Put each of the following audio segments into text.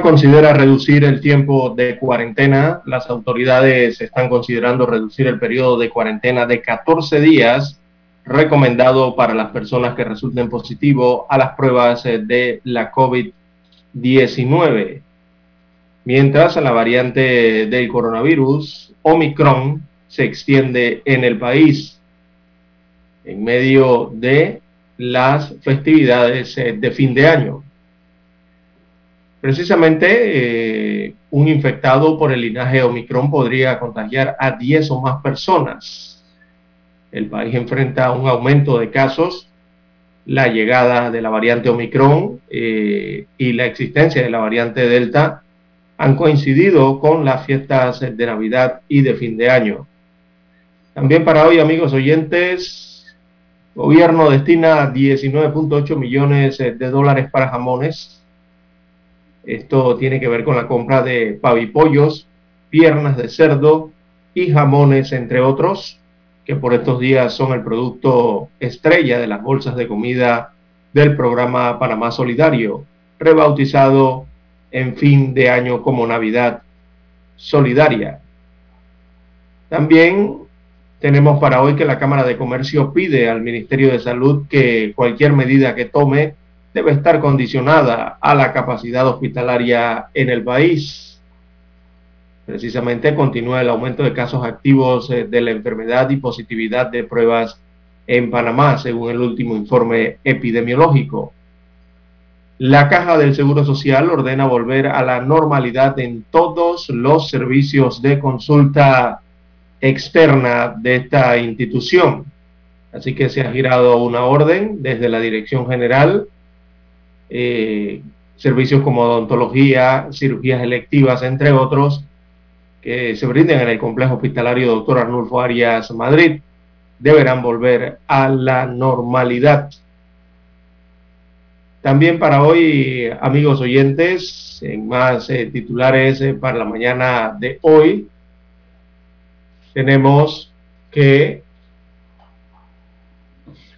Considera reducir el tiempo de cuarentena. Las autoridades están considerando reducir el periodo de cuarentena de 14 días recomendado para las personas que resulten positivo a las pruebas eh, de la COVID-19. Mientras la variante del coronavirus, Omicron, se extiende en el país en medio de las festividades eh, de fin de año. Precisamente, eh, un infectado por el linaje Omicron podría contagiar a 10 o más personas. El país enfrenta un aumento de casos, la llegada de la variante Omicron eh, y la existencia de la variante Delta han coincidido con las fiestas de Navidad y de fin de año. También para hoy, amigos oyentes, gobierno destina 19.8 millones de dólares para jamones esto tiene que ver con la compra de pavipollos, piernas de cerdo y jamones, entre otros, que por estos días son el producto estrella de las bolsas de comida del programa Panamá Solidario, rebautizado en fin de año como Navidad Solidaria. También tenemos para hoy que la Cámara de Comercio pide al Ministerio de Salud que cualquier medida que tome debe estar condicionada a la capacidad hospitalaria en el país. Precisamente continúa el aumento de casos activos eh, de la enfermedad y positividad de pruebas en Panamá, según el último informe epidemiológico. La Caja del Seguro Social ordena volver a la normalidad en todos los servicios de consulta externa de esta institución. Así que se ha girado una orden desde la Dirección General eh, servicios como odontología, cirugías electivas, entre otros, que se brinden en el complejo hospitalario Doctor Arnulfo Arias Madrid, deberán volver a la normalidad. También para hoy, amigos oyentes, en más eh, titulares eh, para la mañana de hoy, tenemos que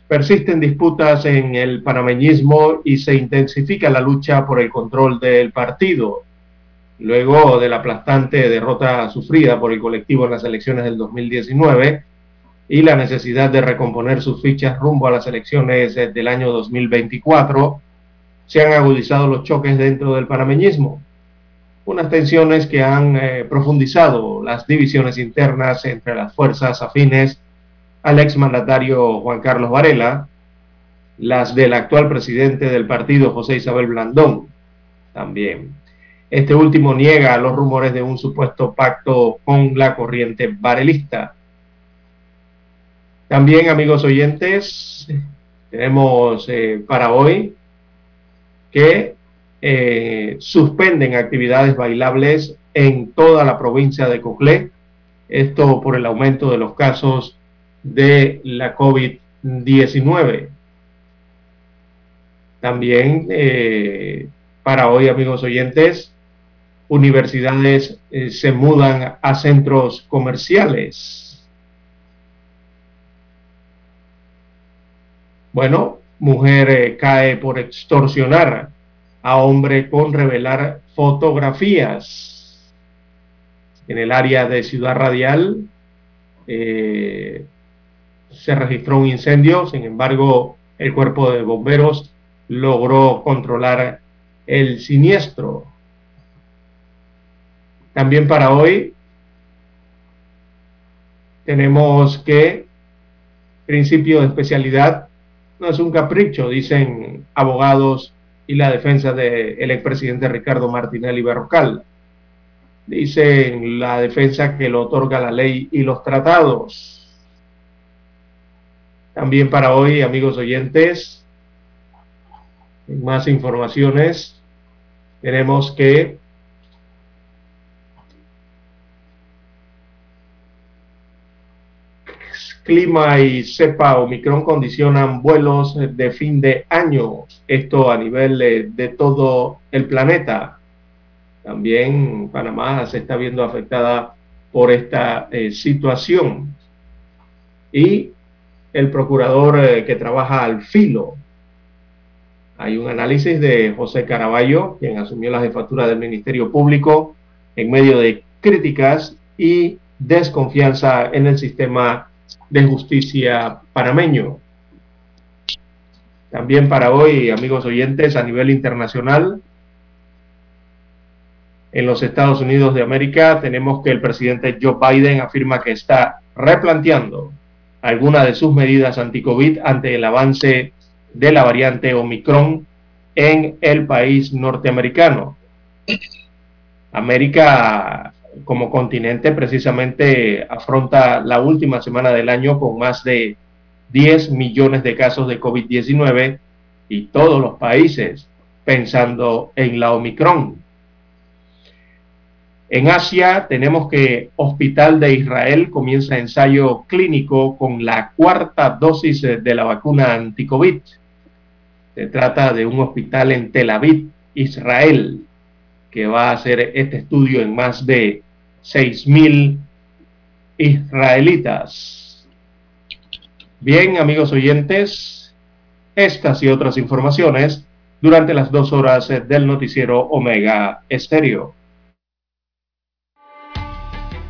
Persisten disputas en el panameñismo y se intensifica la lucha por el control del partido. Luego de la aplastante derrota sufrida por el colectivo en las elecciones del 2019 y la necesidad de recomponer sus fichas rumbo a las elecciones del año 2024, se han agudizado los choques dentro del panameñismo. Unas tensiones que han eh, profundizado las divisiones internas entre las fuerzas afines al exmandatario Juan Carlos Varela, las del actual presidente del partido José Isabel Blandón también. Este último niega los rumores de un supuesto pacto con la corriente varelista. También, amigos oyentes, tenemos eh, para hoy que eh, suspenden actividades bailables en toda la provincia de Coclé, esto por el aumento de los casos de la COVID-19. También eh, para hoy, amigos oyentes, universidades eh, se mudan a centros comerciales. Bueno, mujer eh, cae por extorsionar a hombre con revelar fotografías. En el área de Ciudad Radial eh, se registró un incendio, sin embargo, el cuerpo de bomberos logró controlar el siniestro. También para hoy tenemos que principio de especialidad no es un capricho, dicen abogados y la defensa del expresidente Ricardo Martinelli Berrocal. Dicen la defensa que lo otorga la ley y los tratados. También para hoy, amigos oyentes, más informaciones, tenemos que clima y cepa Omicron condicionan vuelos de fin de año, esto a nivel de, todo el planeta. También Panamá se está viendo afectada por esta eh, situación. Y el procurador eh, que trabaja al filo. Hay un análisis de José Caraballo, quien asumió la jefatura del Ministerio Público en medio de críticas y desconfianza en el sistema de justicia panameño. También para hoy, amigos oyentes, a nivel internacional, en los Estados Unidos de América, tenemos que el presidente Joe Biden afirma que está replanteando algunas de sus medidas anti-COVID ante el avance de la variante Omicron en el país norteamericano. América como continente precisamente afronta la última semana del año con más de 10 millones de casos de COVID-19 y todos los países pensando en la Omicron. En Asia tenemos que Hospital de Israel comienza ensayo clínico con la cuarta dosis de la vacuna anti-COVID. Se trata de un hospital en Tel Aviv, Israel, que va a hacer este estudio en más de 6.000 israelitas. Bien, amigos oyentes, estas y otras informaciones durante las dos horas del noticiero Omega Estéreo.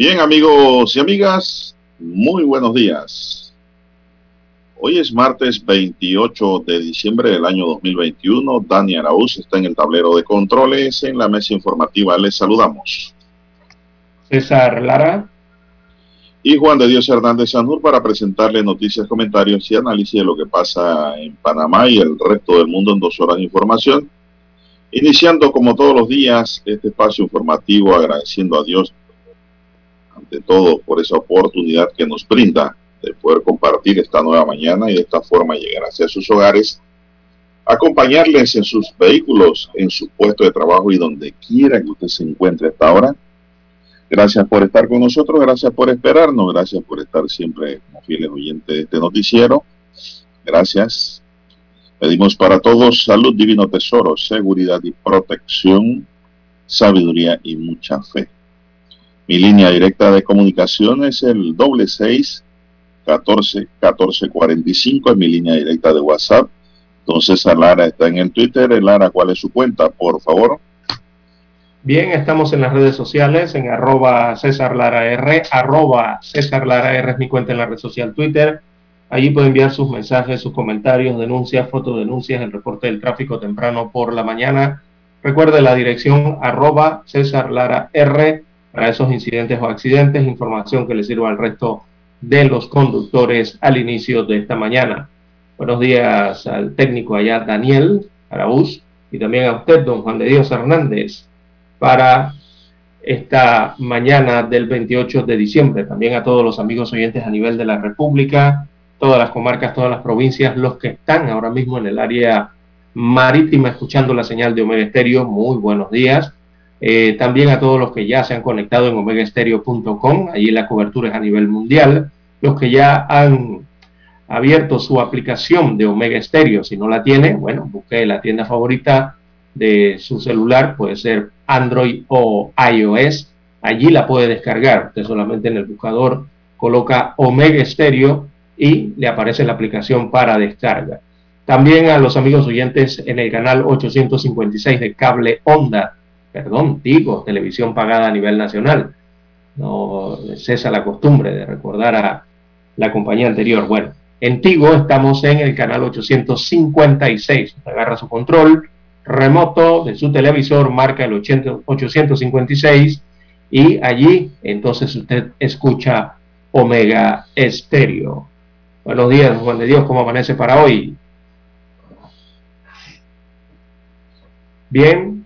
Bien amigos y amigas, muy buenos días. Hoy es martes 28 de diciembre del año 2021. Dani Araúz está en el tablero de controles. En la mesa informativa les saludamos. César Lara. Y Juan de Dios Hernández Sanur para presentarle noticias, comentarios y análisis de lo que pasa en Panamá y el resto del mundo en dos horas de información. Iniciando como todos los días este espacio informativo agradeciendo a Dios ante todo por esa oportunidad que nos brinda de poder compartir esta nueva mañana y de esta forma llegar hacia sus hogares, acompañarles en sus vehículos, en su puesto de trabajo y donde quiera que usted se encuentre hasta ahora. Gracias por estar con nosotros, gracias por esperarnos, gracias por estar siempre como fieles oyentes de este noticiero. Gracias. Pedimos para todos salud, divino tesoro, seguridad y protección, sabiduría y mucha fe. Mi línea directa de comunicación es el doble seis catorce catorce cuarenta y cinco. Es mi línea directa de WhatsApp. Entonces, Lara está en el Twitter. Lara, ¿cuál es su cuenta, por favor? Bien, estamos en las redes sociales, en arroba César Lara R, arroba César Lara R es mi cuenta en la red social Twitter. Allí puede enviar sus mensajes, sus comentarios, denuncias, fotodenuncias, el reporte del tráfico temprano por la mañana. Recuerde la dirección arroba César Lara R para esos incidentes o accidentes, información que le sirva al resto de los conductores al inicio de esta mañana. Buenos días al técnico allá, Daniel Araúz, y también a usted, don Juan de Dios Hernández, para esta mañana del 28 de diciembre. También a todos los amigos oyentes a nivel de la República, todas las comarcas, todas las provincias, los que están ahora mismo en el área marítima escuchando la señal de Omega Estéreo, muy buenos días. Eh, también a todos los que ya se han conectado en omegaestereo.com, allí la cobertura es a nivel mundial, los que ya han abierto su aplicación de Omega Stereo, si no la tiene, bueno, busque la tienda favorita de su celular, puede ser Android o iOS, allí la puede descargar, usted solamente en el buscador coloca Omega Stereo y le aparece la aplicación para descarga. También a los amigos oyentes en el canal 856 de cable Onda perdón, Tigo, televisión pagada a nivel nacional. No cesa la costumbre de recordar a la compañía anterior. Bueno, en Tigo estamos en el canal 856. Agarra su control remoto de su televisor, marca el 856 y allí entonces usted escucha Omega Estéreo. Buenos días, Juan de Dios, ¿cómo amanece para hoy? Bien,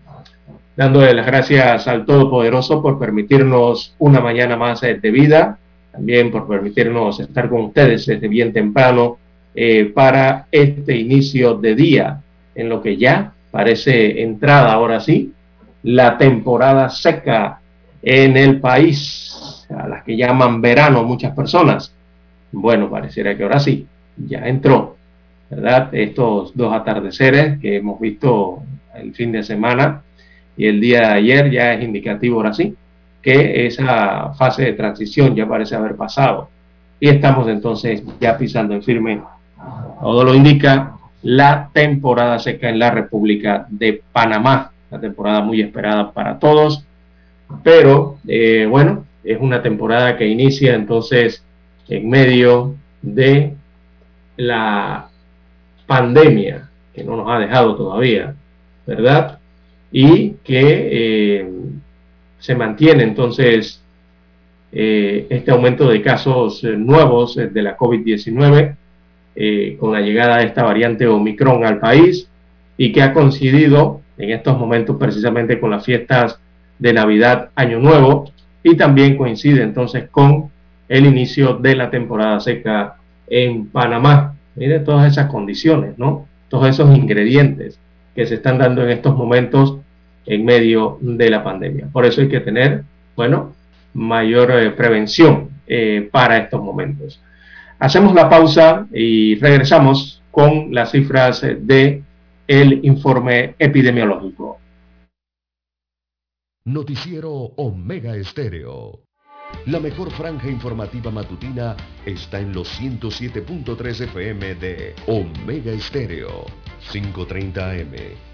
dándole las gracias al Todopoderoso por permitirnos una mañana más de vida, también por permitirnos estar con ustedes desde bien temprano eh, para este inicio de día, en lo que ya parece entrada ahora sí, la temporada seca en el país, a las que llaman verano muchas personas. Bueno, pareciera que ahora sí, ya entró, ¿verdad? Estos dos atardeceres que hemos visto el fin de semana y el día de ayer ya es indicativo ahora sí que esa fase de transición ya parece haber pasado. Y estamos entonces ya pisando en firme, todo lo indica, la temporada seca en la República de Panamá, la temporada muy esperada para todos, pero eh, bueno, es una temporada que inicia entonces en medio de la pandemia que no nos ha dejado todavía, ¿verdad? Y que eh, se mantiene entonces eh, este aumento de casos eh, nuevos de la COVID-19 con la llegada de esta variante Omicron al país y que ha coincidido en estos momentos precisamente con las fiestas de Navidad, Año Nuevo y también coincide entonces con el inicio de la temporada seca en Panamá. Mire todas esas condiciones, ¿no? Todos esos ingredientes que se están dando en estos momentos en medio de la pandemia. Por eso hay que tener, bueno, mayor eh, prevención eh, para estos momentos. Hacemos la pausa y regresamos con las cifras de el informe epidemiológico. Noticiero Omega Estéreo. La mejor franja informativa matutina está en los 107.3 FM de Omega Estéreo, 530 AM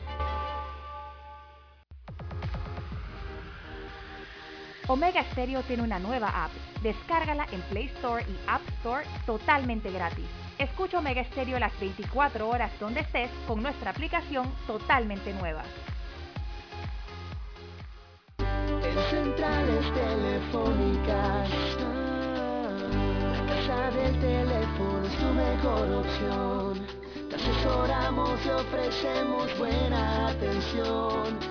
Omega Stereo tiene una nueva app. Descárgala en Play Store y App Store totalmente gratis. Escucha Omega Stereo las 24 horas donde estés con nuestra aplicación totalmente nueva. En centrales telefónicas, casa del teléfono es tu mejor opción. Te asesoramos y ofrecemos buena atención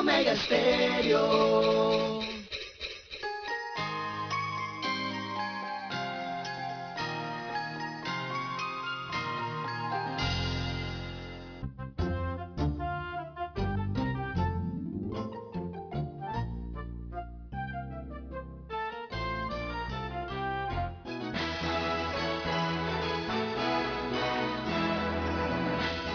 Omega Stereo.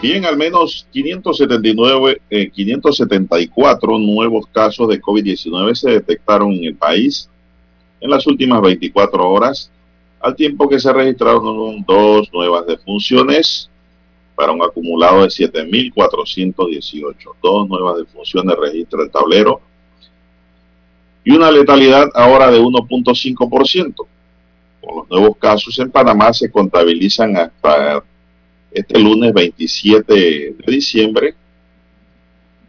Bien, al menos 579, eh, 574 nuevos casos de COVID-19 se detectaron en el país en las últimas 24 horas, al tiempo que se registraron dos nuevas defunciones para un acumulado de 7.418. Dos nuevas defunciones registra el tablero y una letalidad ahora de 1.5%. Con los nuevos casos en Panamá se contabilizan hasta este lunes 27 de diciembre,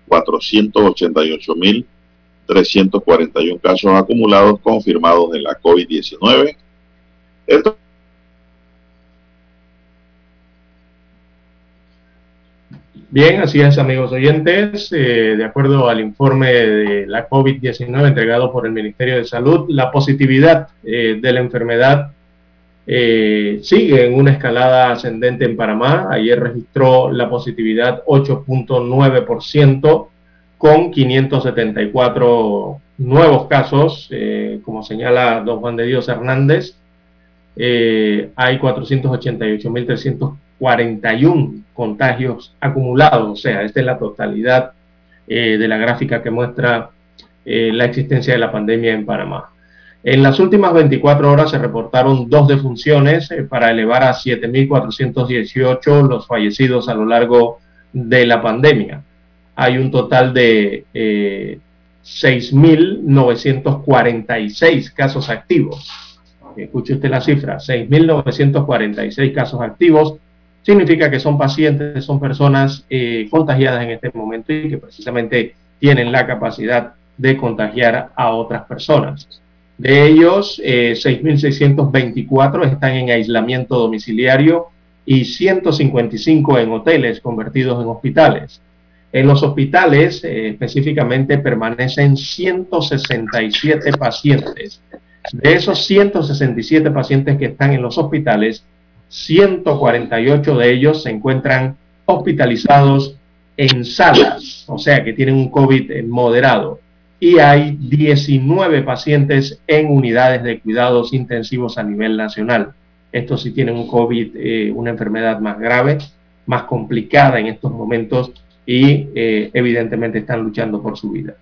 488.341 casos acumulados confirmados de la COVID-19. Esto Bien, así es, amigos oyentes. Eh, de acuerdo al informe de la COVID-19 entregado por el Ministerio de Salud, la positividad eh, de la enfermedad eh, sigue en una escalada ascendente en Panamá. Ayer registró la positividad 8.9% con 574 nuevos casos, eh, como señala don Juan de Dios Hernández. Eh, hay 488.341 contagios acumulados, o sea, esta es la totalidad eh, de la gráfica que muestra eh, la existencia de la pandemia en Panamá. En las últimas 24 horas se reportaron dos defunciones eh, para elevar a 7.418 los fallecidos a lo largo de la pandemia. Hay un total de eh, 6.946 casos activos. Escuche usted la cifra, 6.946 casos activos. Significa que son pacientes, son personas eh, contagiadas en este momento y que precisamente tienen la capacidad de contagiar a otras personas. De ellos, eh, 6.624 están en aislamiento domiciliario y 155 en hoteles convertidos en hospitales. En los hospitales eh, específicamente permanecen 167 pacientes. De esos 167 pacientes que están en los hospitales, 148 de ellos se encuentran hospitalizados en salas, o sea que tienen un COVID moderado y hay 19 pacientes en unidades de cuidados intensivos a nivel nacional. Estos sí tienen un COVID, eh, una enfermedad más grave, más complicada en estos momentos y eh, evidentemente están luchando por su vida.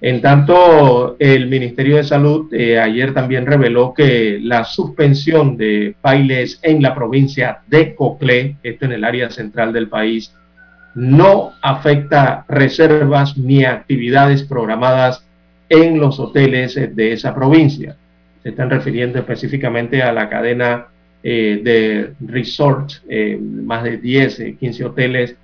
En tanto, el Ministerio de Salud eh, ayer también reveló que la suspensión de bailes en la provincia de Coclé, esto en el área central del país, no afecta reservas ni actividades programadas en los hoteles de esa provincia. Se están refiriendo específicamente a la cadena eh, de resort, eh, más de 10, 15 hoteles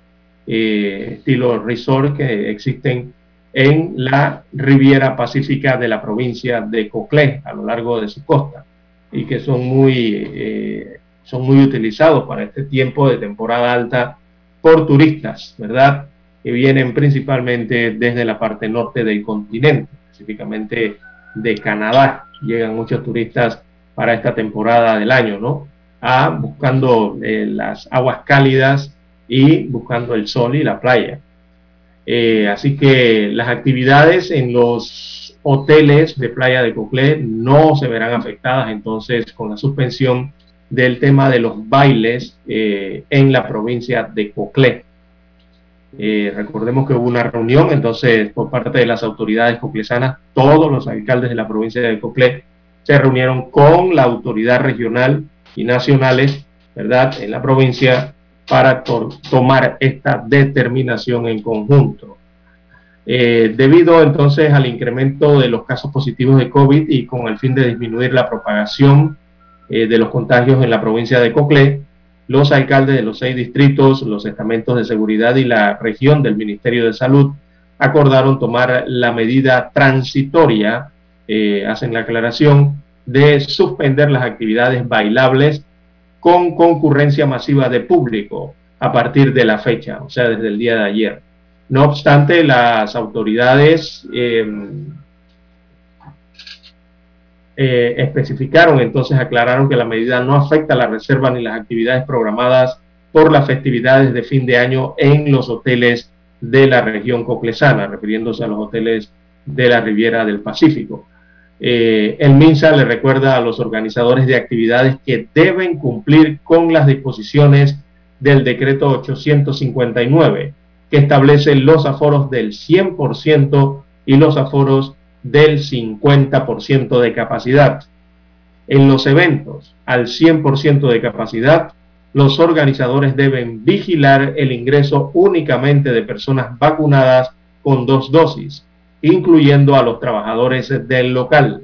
eh, estilo resort que existen en la Riviera Pacífica de la provincia de Coclé, a lo largo de su costa, y que son muy, son muy utilizados para este tiempo de temporada alta por turistas, ¿verdad? Que vienen principalmente desde la parte norte del continente, específicamente de Canadá. Llegan muchos turistas para esta temporada del año, ¿no? A, buscando eh, las aguas cálidas y buscando el sol y la playa. Eh, así que las actividades en los hoteles de Playa de Coclé no se verán afectadas entonces con la suspensión del tema de los bailes eh, en la provincia de Coclé. Eh, recordemos que hubo una reunión entonces por parte de las autoridades coclesanas, todos los alcaldes de la provincia de Coclé se reunieron con la autoridad regional y nacionales, ¿verdad?, en la provincia para tomar esta determinación en conjunto. Eh, debido entonces al incremento de los casos positivos de COVID y con el fin de disminuir la propagación eh, de los contagios en la provincia de Coclé, los alcaldes de los seis distritos, los estamentos de seguridad y la región del Ministerio de Salud acordaron tomar la medida transitoria, eh, hacen la aclaración, de suspender las actividades bailables con concurrencia masiva de público a partir de la fecha, o sea, desde el día de ayer. No obstante, las autoridades eh, eh, especificaron, entonces aclararon que la medida no afecta a la reserva ni las actividades programadas por las festividades de fin de año en los hoteles de la región coclesana, refiriéndose a los hoteles de la Riviera del Pacífico. Eh, el MINSA le recuerda a los organizadores de actividades que deben cumplir con las disposiciones del decreto 859, que establece los aforos del 100% y los aforos del 50% de capacidad. En los eventos al 100% de capacidad, los organizadores deben vigilar el ingreso únicamente de personas vacunadas con dos dosis incluyendo a los trabajadores del local.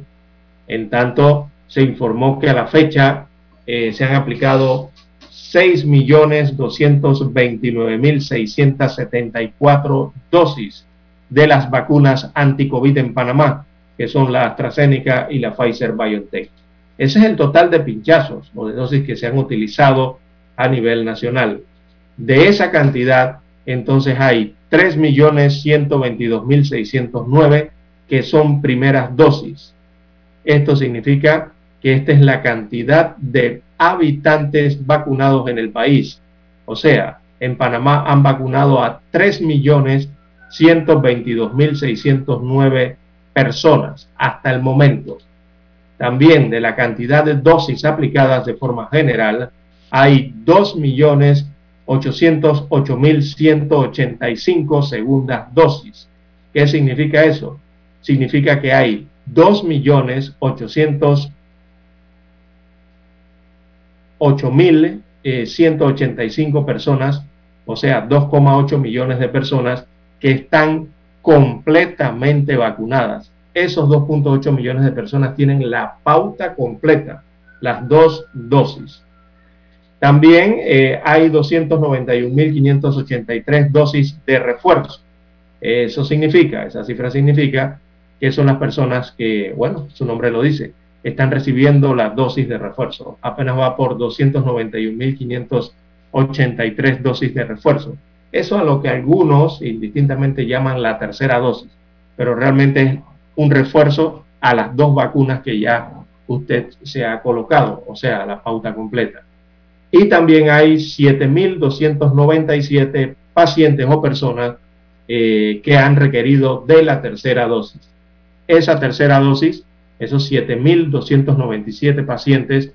En tanto, se informó que a la fecha eh, se han aplicado 6.229.674 dosis de las vacunas anti-COVID en Panamá, que son la AstraZeneca y la Pfizer BioNTech. Ese es el total de pinchazos o de dosis que se han utilizado a nivel nacional. De esa cantidad, entonces hay 3.122.609 que son primeras dosis. Esto significa que esta es la cantidad de habitantes vacunados en el país. O sea, en Panamá han vacunado a 3.122.609 personas hasta el momento. También de la cantidad de dosis aplicadas de forma general, hay 2 millones 808.185 segundas dosis. ¿Qué significa eso? Significa que hay 2.808.185 personas, o sea, 2,8 millones de personas que están completamente vacunadas. Esos 2.8 millones de personas tienen la pauta completa, las dos dosis. También eh, hay 291.583 dosis de refuerzo. Eso significa, esa cifra significa que son las personas que, bueno, su nombre lo dice, están recibiendo la dosis de refuerzo. Apenas va por 291.583 dosis de refuerzo. Eso a lo que algunos indistintamente llaman la tercera dosis, pero realmente es un refuerzo a las dos vacunas que ya usted se ha colocado, o sea, la pauta completa y también hay 7.297 pacientes o personas eh, que han requerido de la tercera dosis. Esa tercera dosis, esos 7.297 pacientes,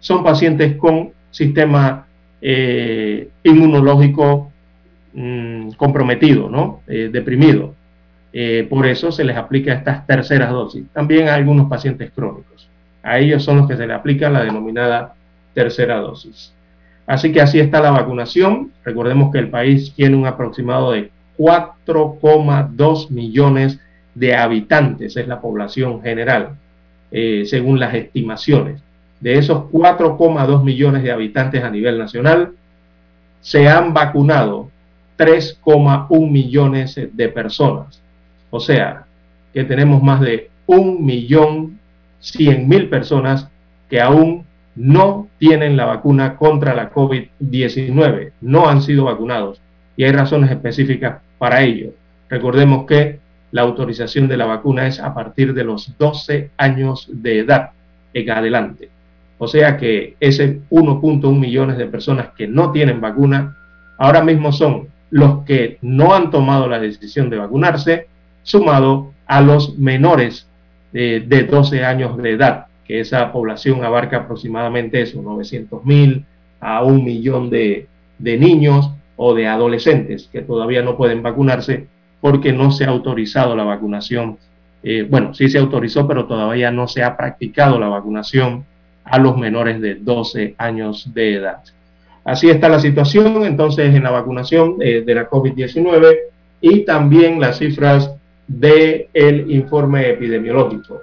son pacientes con sistema eh, inmunológico mm, comprometido, ¿no? Eh, deprimido. por eso se les aplica estas terceras dosis. También hay algunos pacientes crónicos. A ellos son los que se les aplica la denominada tercera dosis. Así que así está la vacunación. Recordemos que el país tiene un aproximado de 4,2 millones de habitantes, es la población general, eh, según las estimaciones. De esos 4,2 millones de habitantes a nivel nacional, se han vacunado 3,1 millones de personas. O sea, que tenemos más de un millón cien mil personas que aún no tienen la vacuna contra la COVID-19, no han sido vacunados y hay razones específicas para ello. Recordemos que la autorización de la vacuna es a partir de los 12 años de edad en adelante. O sea que ese 1.1 millones de personas que no tienen vacuna, ahora mismo son los que no han tomado la decisión de vacunarse, sumado a los menores de, de 12 años de edad, que esa población abarca aproximadamente eso, 900 mil a un millón de, de niños o de adolescentes que todavía no pueden vacunarse porque no se ha autorizado la vacunación. Eh, bueno, sí se autorizó, pero todavía no se ha practicado la vacunación a los menores de 12 años de edad. Así está la situación entonces en la vacunación eh, de la COVID-19 y también las cifras del el informe epidemiológico.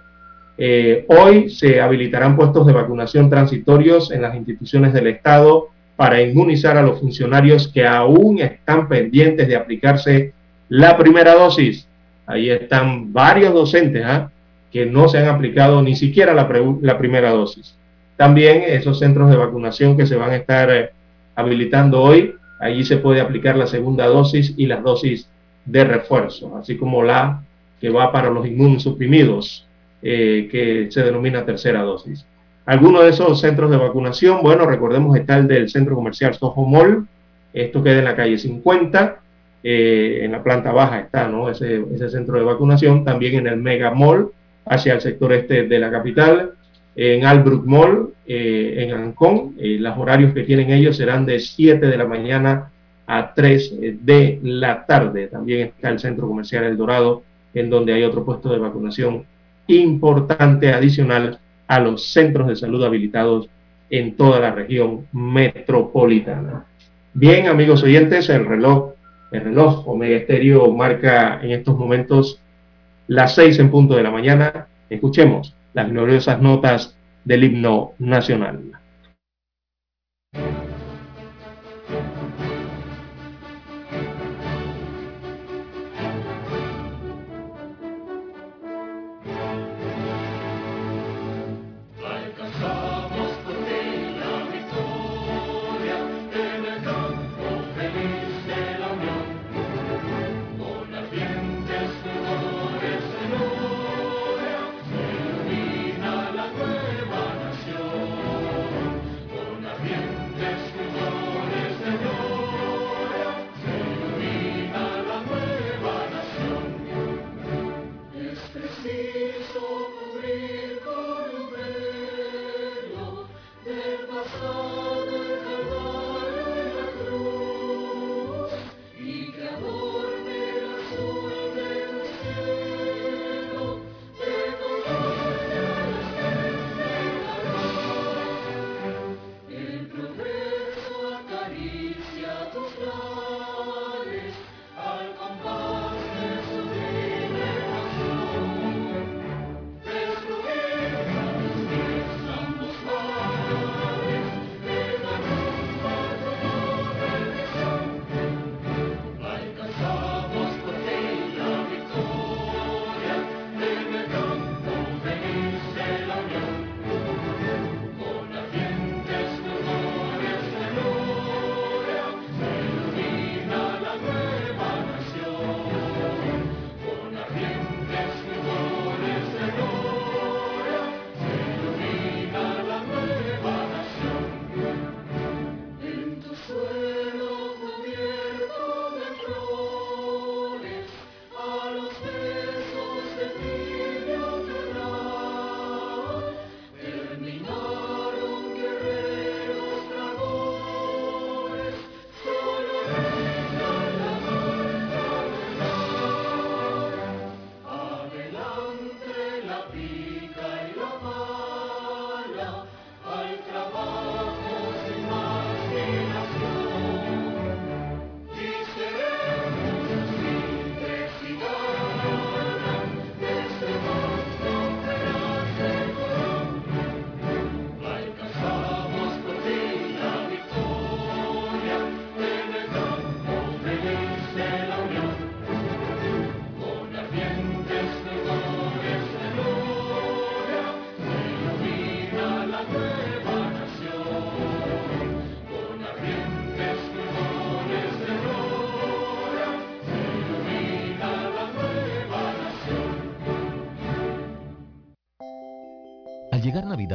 Eh, hoy se habilitarán puestos de vacunación transitorios en las instituciones del Estado para inmunizar a los funcionarios que aún están pendientes de aplicarse la primera dosis. Ahí están varios docentes ¿ah? que no se han aplicado ni siquiera la, la, primera dosis. También esos centros de vacunación que se van a estar eh, habilitando hoy, allí se puede aplicar la segunda dosis y las dosis de refuerzo, así como la que va para los inmunosuprimidos, eh, que se denomina tercera dosis. Algunos de esos centros de vacunación, bueno, recordemos está el del centro comercial Soho Mall, esto queda en la calle 50, eh, en la planta baja está, ¿no? Ese, ese, centro de vacunación, también en el Mega Mall, hacia el sector este de la capital, en Albrook Mall, eh, en Ancón, eh, los horarios que tienen ellos serán de 7 de la mañana a 3 de la tarde. También está el centro comercial El Dorado, en donde hay otro puesto de vacunación importante adicional a los centros de salud habilitados en toda la región metropolitana. Bien, amigos oyentes, el reloj el reloj Omega Estéreo marca en estos momentos las seis en punto de la mañana. Escuchemos las gloriosas notas del himno nacional.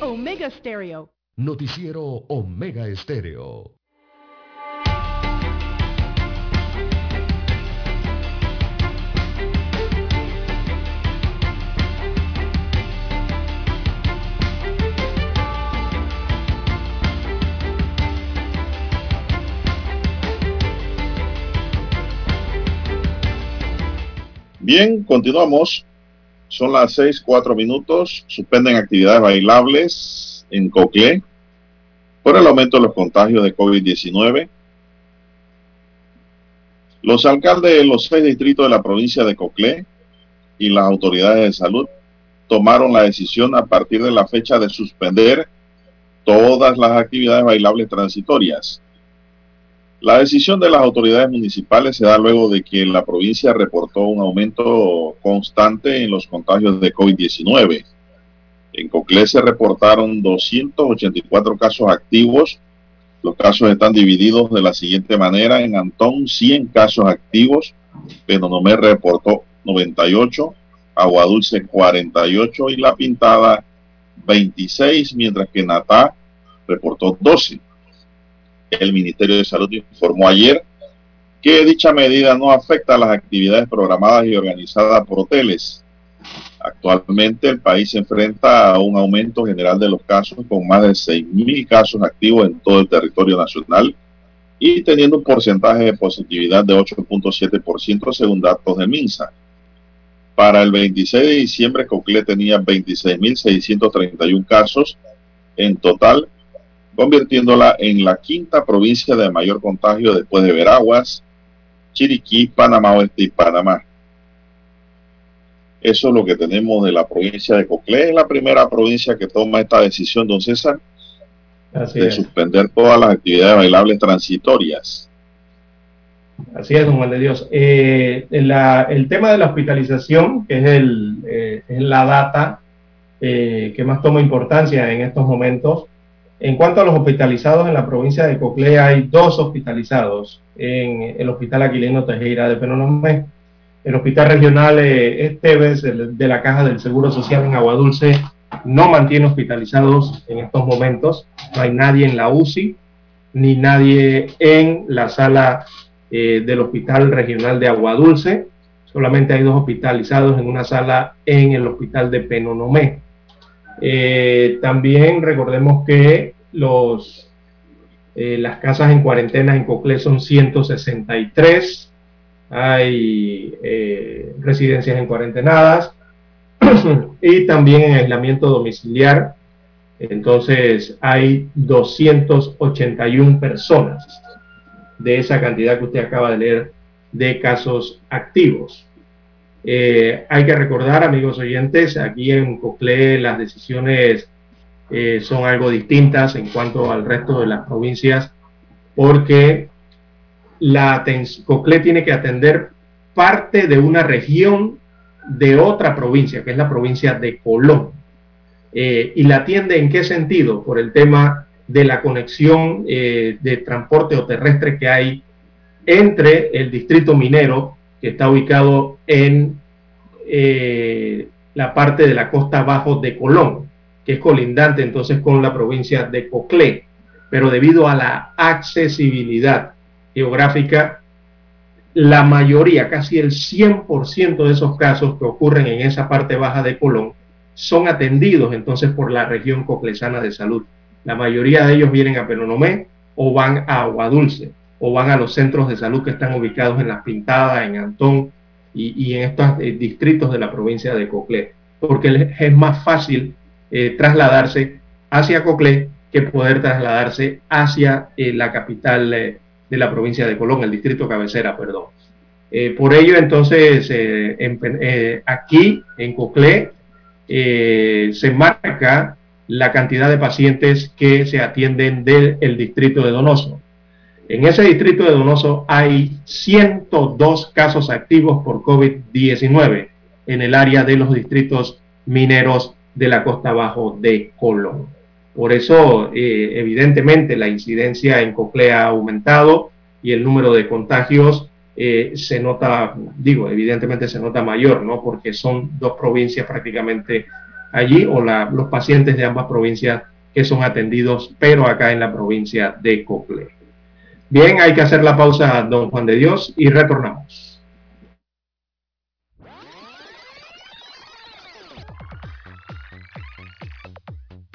Omega Stereo. Noticiero Omega Estéreo. Bien, continuamos. Son las seis, cuatro minutos. Suspenden actividades bailables en Coclé por el aumento de los contagios de COVID-19. Los alcaldes de los seis distritos de la provincia de Coclé y las autoridades de salud tomaron la decisión a partir de la fecha de suspender todas las actividades bailables transitorias la decisión de las autoridades municipales se da luego de que la provincia reportó un aumento constante en los contagios de COVID-19. En Coclé se reportaron 284 casos activos. Los casos están divididos de la siguiente manera. En Antón, 100 casos activos. Penonomé reportó 98. Aguadulce, 48. Y La Pintada, 26. Mientras que Natá reportó 12. El Ministerio de Salud informó ayer que dicha medida no afecta a las actividades programadas y organizadas por hoteles. Actualmente el país se enfrenta a un aumento general de los casos con más de 6.000 casos activos en todo el territorio nacional y teniendo un porcentaje de positividad de 8.7% según datos de MINSA. Para el 26 de diciembre, Cocle tenía 26.631 casos en total convirtiéndola en la quinta provincia de mayor contagio después de Veraguas, Chiriquí, Panamá Oeste y Panamá. Eso es lo que tenemos de la provincia de Coclé. Es la primera provincia que toma esta decisión, don César, de suspender todas las actividades bailables transitorias. Así es, don Juan de Dios. Eh, el tema de la hospitalización, que es, el, eh, es la data eh, que más toma importancia en estos momentos, en cuanto a los hospitalizados en la provincia de Coclé, hay dos hospitalizados en el Hospital Aquilino Tejera de Penonomé. El Hospital Regional eh, Esteves de la Caja del Seguro Social en Aguadulce no mantiene hospitalizados en estos momentos. No hay nadie en la UCI ni nadie en la sala eh, del Hospital Regional de Aguadulce. Solamente hay dos hospitalizados en una sala en el Hospital de Penonomé. Eh, también recordemos que los, eh, las casas en cuarentena en Coclé son 163. Hay eh, residencias en cuarentenadas y también en aislamiento domiciliar. Entonces hay 281 personas de esa cantidad que usted acaba de leer de casos activos. Eh, hay que recordar, amigos oyentes, aquí en Coclé las decisiones eh, son algo distintas en cuanto al resto de las provincias, porque la Coclé tiene que atender parte de una región de otra provincia, que es la provincia de Colón. Eh, y la atiende en qué sentido? Por el tema de la conexión de transporte o terrestre que hay entre el distrito minero que está ubicado en eh, la parte de la costa abajo de Colón, que es colindante entonces con la provincia de Coclé, pero debido a la accesibilidad geográfica, la mayoría, casi el 100% de esos casos que ocurren en esa parte baja de Colón, son atendidos entonces por la región coclesana de salud. La mayoría de ellos vienen a Penonomé o van a Aguadulce o van a los centros de salud que están ubicados en Las Pintadas, en Antón y, en estos eh, distritos de la provincia de Coclé, porque es más fácil eh, trasladarse hacia Coclé que poder trasladarse hacia eh, la capital de la provincia de Colón, el distrito cabecera, perdón. por ello, entonces, aquí en Coclé se marca la cantidad de pacientes que se atienden del distrito de Donoso. En ese distrito de Donoso hay 102 casos activos por COVID-19 en el área de los distritos mineros de la costa bajo de Colón. Por eso, eh, evidentemente, la incidencia en Coclea ha aumentado y el número de contagios eh, se nota, digo, evidentemente se nota mayor, ¿no? Porque son dos provincias prácticamente allí o los pacientes de ambas provincias que son atendidos, pero acá en la provincia de Coclea. Bien, hay que hacer la pausa, don Juan de Dios, y retornamos.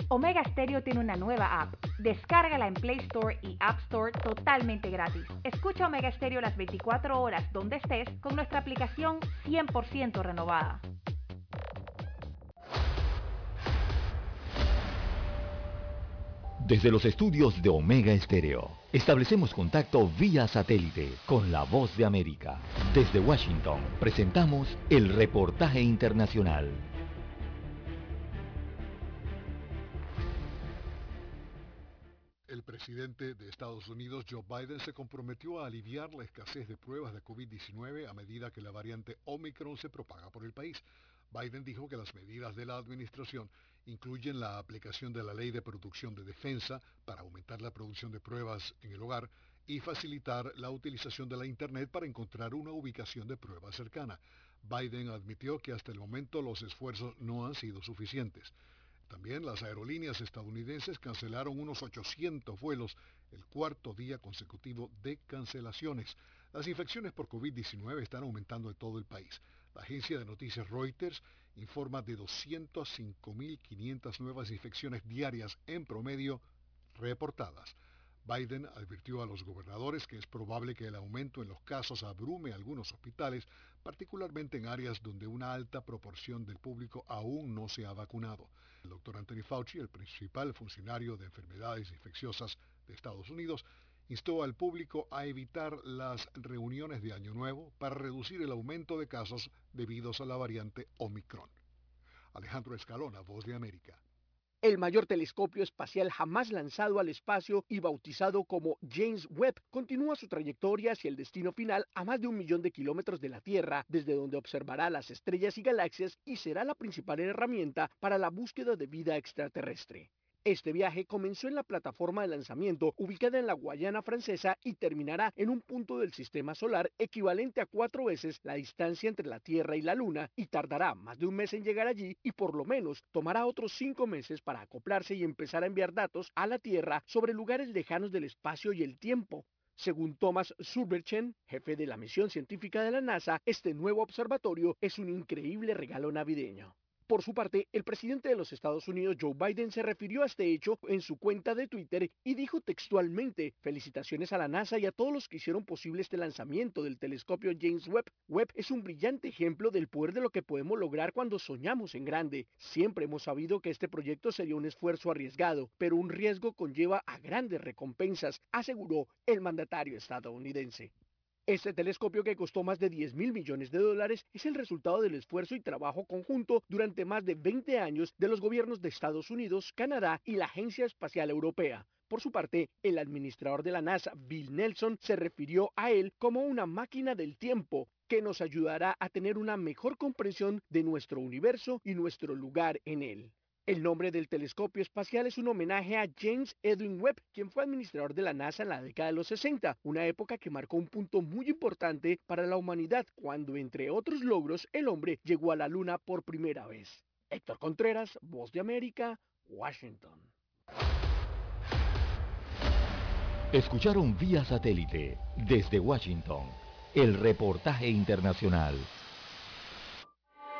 Omega Stereo tiene una nueva app. Descárgala en Play Store y App Store totalmente gratis. Escucha Omega Stereo las 24 horas donde estés con nuestra aplicación 100% renovada. Desde los estudios de Omega Stereo, establecemos contacto vía satélite con la voz de América. Desde Washington, presentamos el reportaje internacional. El presidente de Estados Unidos, Joe Biden, se comprometió a aliviar la escasez de pruebas de COVID-19 a medida que la variante Omicron se propaga por el país. Biden dijo que las medidas de la administración incluyen la aplicación de la ley de producción de defensa para aumentar la producción de pruebas en el hogar y facilitar la utilización de la Internet para encontrar una ubicación de prueba cercana. Biden admitió que hasta el momento los esfuerzos no han sido suficientes. También las aerolíneas estadounidenses cancelaron unos 800 vuelos el cuarto día consecutivo de cancelaciones. Las infecciones por COVID-19 están aumentando en todo el país. La agencia de noticias Reuters informa de 205.500 nuevas infecciones diarias en promedio reportadas. Biden advirtió a los gobernadores que es probable que el aumento en los casos abrume algunos hospitales, particularmente en áreas donde una alta proporción del público aún no se ha vacunado. El doctor Anthony Fauci, el principal funcionario de enfermedades infecciosas de Estados Unidos, instó al público a evitar las reuniones de Año Nuevo para reducir el aumento de casos debidos a la variante Omicron. Alejandro Escalona, Voz de América el mayor telescopio espacial jamás lanzado al espacio y bautizado como James Webb, continúa su trayectoria hacia el destino final a más de un millón de kilómetros de la Tierra, desde donde observará las estrellas y galaxias y será la principal herramienta para la búsqueda de vida extraterrestre. Este viaje comenzó en la plataforma de lanzamiento ubicada en la Guayana francesa y terminará en un punto del sistema solar equivalente a cuatro veces la distancia entre la Tierra y la Luna y tardará más de un mes en llegar allí y por lo menos tomará otros cinco meses para acoplarse y empezar a enviar datos a la Tierra sobre lugares lejanos del espacio y el tiempo. Según Thomas Surberchen, jefe de la misión científica de la NASA, este nuevo observatorio es un increíble regalo navideño. Por su parte, el presidente de los Estados Unidos, Joe Biden, se refirió a este hecho en su cuenta de Twitter y dijo textualmente, felicitaciones a la NASA y a todos los que hicieron posible este lanzamiento del telescopio James Webb. Webb es un brillante ejemplo del poder de lo que podemos lograr cuando soñamos en grande. Siempre hemos sabido que este proyecto sería un esfuerzo arriesgado, pero un riesgo conlleva a grandes recompensas, aseguró el mandatario estadounidense. Este telescopio que costó más de 10 mil millones de dólares es el resultado del esfuerzo y trabajo conjunto durante más de 20 años de los gobiernos de Estados Unidos, Canadá y la Agencia Espacial Europea. Por su parte, el administrador de la NASA, Bill Nelson, se refirió a él como una máquina del tiempo que nos ayudará a tener una mejor comprensión de nuestro universo y nuestro lugar en él. El nombre del telescopio espacial es un homenaje a James Edwin Webb, quien fue administrador de la NASA en la década de los 60, una época que marcó un punto muy importante para la humanidad cuando, entre otros logros, el hombre llegó a la Luna por primera vez. Héctor Contreras, Voz de América, Washington. Escucharon vía satélite desde Washington el reportaje internacional.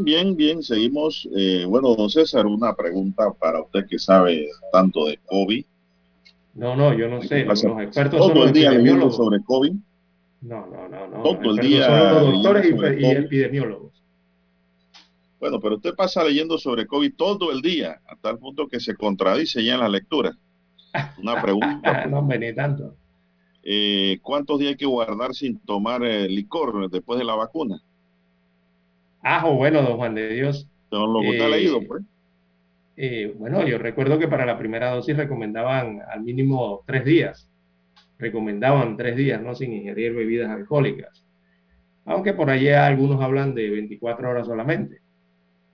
Bien, bien, bien, seguimos. Eh, bueno, don César, una pregunta para usted que sabe tanto de COVID. No, no, yo no sé. Los expertos todo son el día leyendo sobre COVID. No, no, no, no. Todo el día son los doctores y, epidemiólogos. Bueno, pero usted pasa leyendo sobre COVID todo el día, a tal punto que se contradice ya en la lectura. Una pregunta. no, hombre, ni tanto. eh, ¿Cuántos días hay que guardar sin tomar eh, licor después de la vacuna? Ajo, bueno, don Juan de Dios. Según lo que usted ha Eh, leído, pues. Eh, bueno, yo recuerdo que para la primera dosis recomendaban al mínimo tres días. Recomendaban tres días, ¿no? Sin ingerir bebidas alcohólicas. Aunque por allá algunos hablan de 24 horas solamente.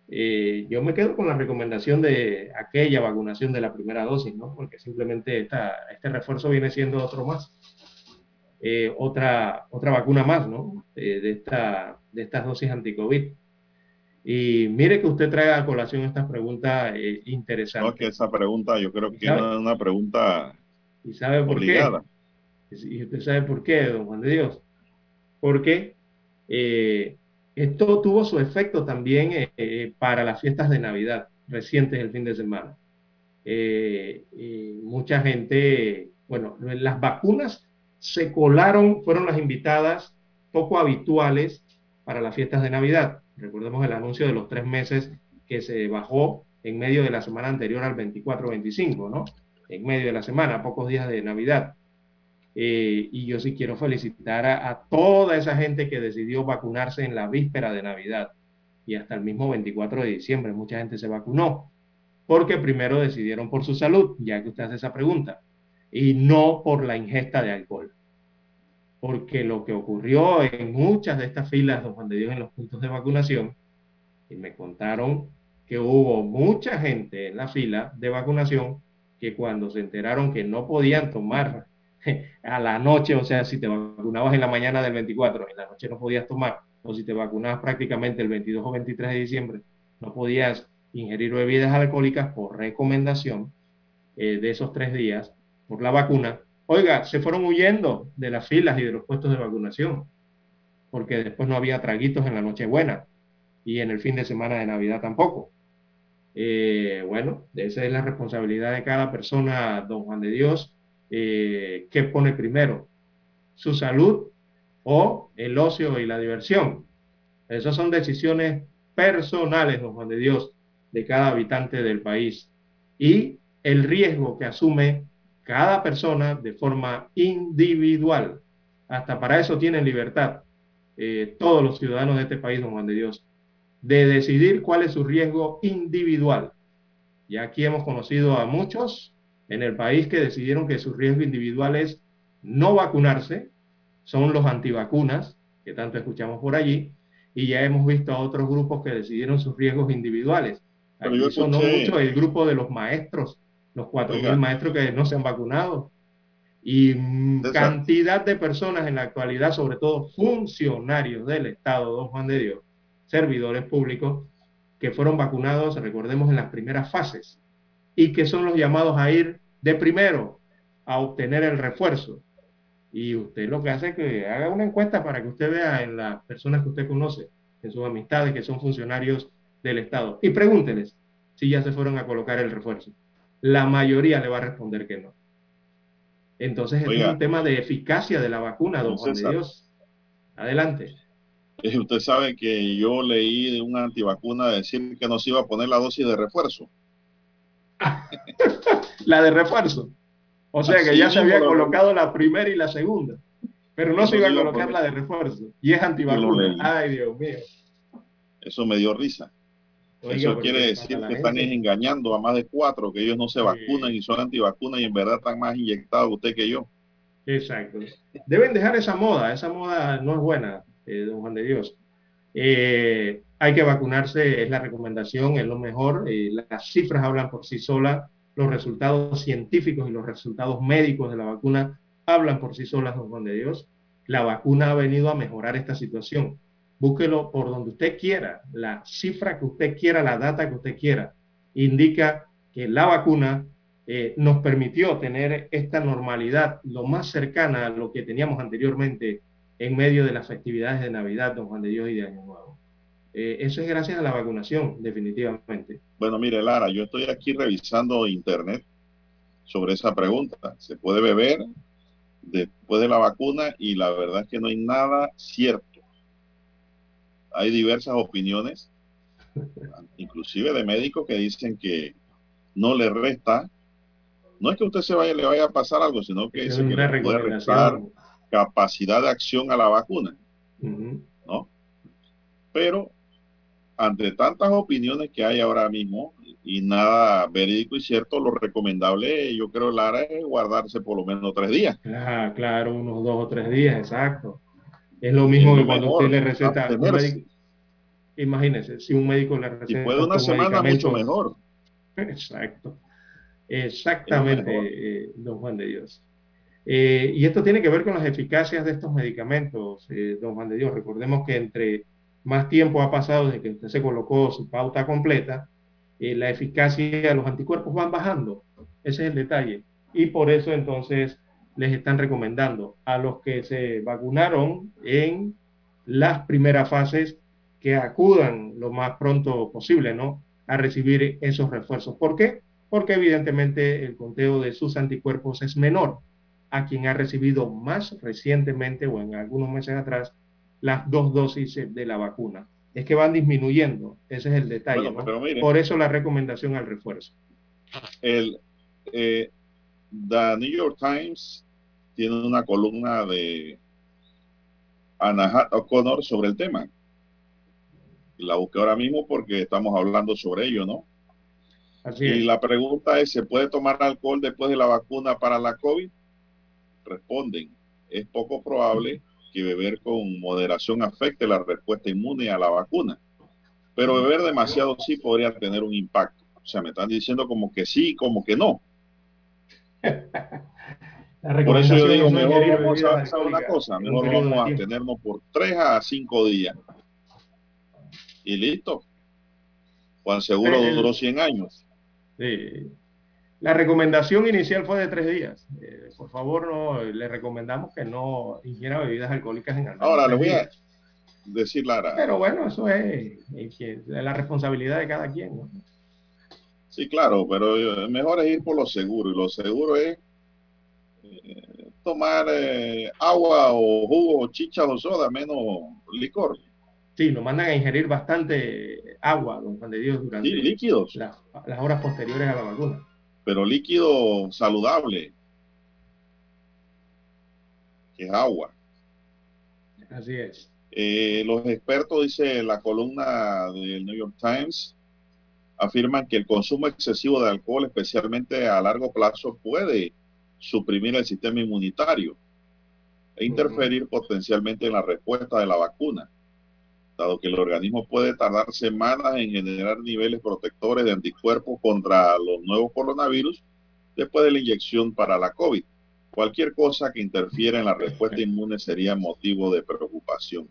Eh, yo me quedo con la recomendación de aquella vacunación de la primera dosis, ¿no? Porque simplemente esta, este refuerzo viene siendo otro más. Eh, otra, otra vacuna más, ¿no? Eh, de, esta, de estas dosis anti-COVID. Y mire que usted trae a colación estas preguntas eh, No, interesantes. es que esa pregunta yo creo que es una, pregunta ¿Y sabe por obligada. qué? ¿Y usted sabe por qué, don Juan de Dios? Porque eh, esto tuvo su efecto también eh, eh, para las fiestas de Navidad recientes el fin de semana. Mucha gente, bueno, las vacunas se colaron, fueron las invitadas poco habituales para las fiestas de Navidad. Recordemos el anuncio de los tres meses que se bajó en medio de la semana anterior al 24-25, ¿no? En medio de la semana, pocos días de Navidad. Eh, y yo sí quiero felicitar a, a toda esa gente que decidió vacunarse en la víspera de Navidad y hasta el mismo 24 de diciembre. Mucha gente se vacunó porque primero decidieron por su salud, ya que usted hace esa pregunta, y no por la ingesta de alcohol. Porque lo que ocurrió en muchas de estas filas, don Juan de Dios, en los puntos de vacunación, y me contaron que hubo mucha gente en la fila de vacunación que cuando se enteraron que no podían tomar a la noche, o sea, si te vacunabas en la mañana del 24, en la noche no podías tomar, o si te vacunabas prácticamente el 22 o 23 de diciembre, no podías ingerir bebidas alcohólicas por recomendación eh, de esos tres días por la vacuna. Oiga, se fueron huyendo de las filas y de los puestos de vacunación, porque después no había traguitos en la Nochebuena y en el fin de semana de Navidad tampoco. Eh, bueno, esa es la responsabilidad de cada persona, don Juan de Dios, eh, ¿qué pone primero? ¿Su salud o el ocio y la diversión? Esas son decisiones personales, don Juan de Dios, de cada habitante del país y el riesgo que asume cada persona de forma individual. Hasta para eso tienen libertad eh, todos los ciudadanos de este país, don Juan de Dios, de decidir cuál es su riesgo individual. Y aquí hemos conocido a muchos en el país que decidieron que su riesgo individual es no vacunarse, son los antivacunas, que tanto escuchamos por allí, y ya hemos visto a otros grupos que decidieron sus riesgos individuales. Aquí sonó mucho el grupo de los maestros, los cuatro Oiga. mil maestros que no se han vacunado. Y cantidad de personas en la actualidad, sobre todo funcionarios del Estado, don Juan de Dios, servidores públicos, que fueron vacunados, recordemos, en las primeras fases, y que son los llamados a ir de primero a obtener el refuerzo. Y usted lo que hace es que haga una encuesta para que usted vea en las personas que usted conoce, en sus amistades que son funcionarios del Estado, y pregúnteles si ya se fueron a colocar el refuerzo. La mayoría le va a responder que no. Entonces, es Oiga. un tema de eficacia de la vacuna, don Juan de. Dios. Adelante. Eh, Usted sabe que yo leí de una antivacuna decir que no se iba a poner la dosis de refuerzo. La de refuerzo. O sea que ya se había colocado la primera y la segunda, pero no se iba a colocar la de refuerzo. Y es antivacuna. Ay, Dios mío. Eso me dio risa. Eso quiere decir que están engañando a más de cuatro, que ellos no se vacunan y son antivacunas y en verdad están más inyectados usted que yo. Exacto. Deben dejar esa moda, esa moda no es buena, eh, don Juan de Dios. Eh, hay que vacunarse, es la recomendación, es lo mejor. Eh, las cifras hablan por sí solas, los resultados científicos y los resultados médicos de la vacuna hablan por sí solas, don Juan de Dios. La vacuna ha venido a mejorar esta situación búsquelo por donde usted quiera, la cifra que usted quiera, la data que usted quiera, indica que la vacuna eh, nos permitió tener esta normalidad lo más cercana a lo que teníamos anteriormente en medio de las festividades de Navidad, don Juan de Dios y de Año Nuevo. Eh, eso es gracias a la vacunación, definitivamente. Bueno, mire, Lara, yo estoy aquí revisando internet sobre esa pregunta. ¿Se puede beber después de la vacuna? Y la verdad es que no hay nada cierto hay diversas opiniones, inclusive de médicos que dicen que no le resta, no es que usted se vaya, le vaya a pasar algo, sino que dice que le puede restar capacidad de acción a la vacuna, ¿no? Pero ante tantas opiniones que hay ahora mismo y nada verídico y cierto, lo recomendable, yo creo, Lara, es guardarse por lo menos tres días. Ah, claro, unos dos o tres días, exacto. Es lo mismo que cuando usted le receta. imagínese, si un médico le receta. Y puede una semana mucho mejor. Exacto. Exactamente, eh, don Juan de Dios. Eh, y esto tiene que ver con las eficacias de estos medicamentos, eh, don Juan de Dios. Recordemos que entre más tiempo ha pasado desde que usted se colocó su pauta completa, la eficacia de los anticuerpos van bajando. Ese es el detalle. Y por eso entonces les están recomendando a los que se vacunaron en las primeras fases que acudan lo más pronto posible, ¿no? A recibir esos refuerzos. ¿Por qué? Porque evidentemente el conteo de sus anticuerpos es menor a quien ha recibido más recientemente o en algunos meses atrás las dos dosis de la vacuna. Es que van disminuyendo, ese es el detalle. Por eso la recomendación al refuerzo. El eh, The New York Times tiene una columna de Anahat O'Connor sobre el tema. La busqué ahora mismo porque estamos hablando sobre ello, ¿no? Así y la pregunta es, ¿se puede tomar alcohol después de la vacuna para la COVID? Responden, es poco probable que beber con moderación afecte la respuesta inmune a la vacuna, pero beber demasiado sí podría tener un impacto. O sea, me están diciendo como que sí, como que no. Por eso yo digo, mejor vamos a una cosa, mejor vamos a tenernos por 3 a 5 días. Y listo. Juan Seguro duró 100 años. Sí. La recomendación inicial fue de tres días. Eh, por favor, no le recomendamos que no ingiera bebidas alcohólicas en Ahora le voy a decir, Lara. Pero bueno, eso es, la responsabilidad de cada quien. Sí, claro, pero mejor es ir por lo seguro. Y lo seguro es tomar eh, agua o jugo, o chicha o soda, menos licor. Sí, nos mandan a ingerir bastante agua, don Juan de Dios, durante líquidos. Las, horas posteriores a la vacuna. Pero líquido saludable, que es agua. Así es. Eh, los expertos, dice la columna del New York Times, afirman que el consumo excesivo de alcohol, especialmente a largo plazo, puede suprimir el sistema inmunitario e interferir potencialmente en la respuesta de la vacuna, dado que el organismo puede tardar semanas en generar niveles protectores de anticuerpos contra los nuevos coronavirus después de la inyección para la COVID. Cualquier cosa que interfiera en la respuesta inmune sería motivo de preocupación.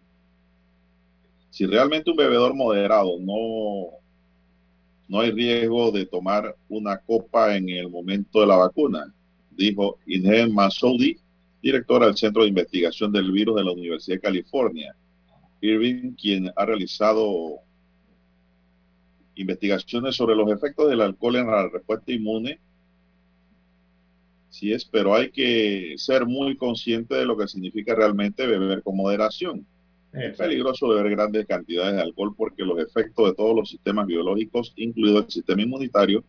Si realmente un bebedor moderado no, no hay riesgo de tomar una copa en el momento de la vacuna, dijo Inel Masoudi, directora del Centro de Investigación del Virus de la Universidad de California. Irving, quien ha realizado investigaciones sobre los efectos del alcohol en la respuesta inmune. Sí es, pero hay que ser muy consciente de lo que significa realmente beber con moderación. Es peligroso beber grandes cantidades de alcohol porque los efectos de todos los sistemas biológicos, incluido el sistema inmunitario,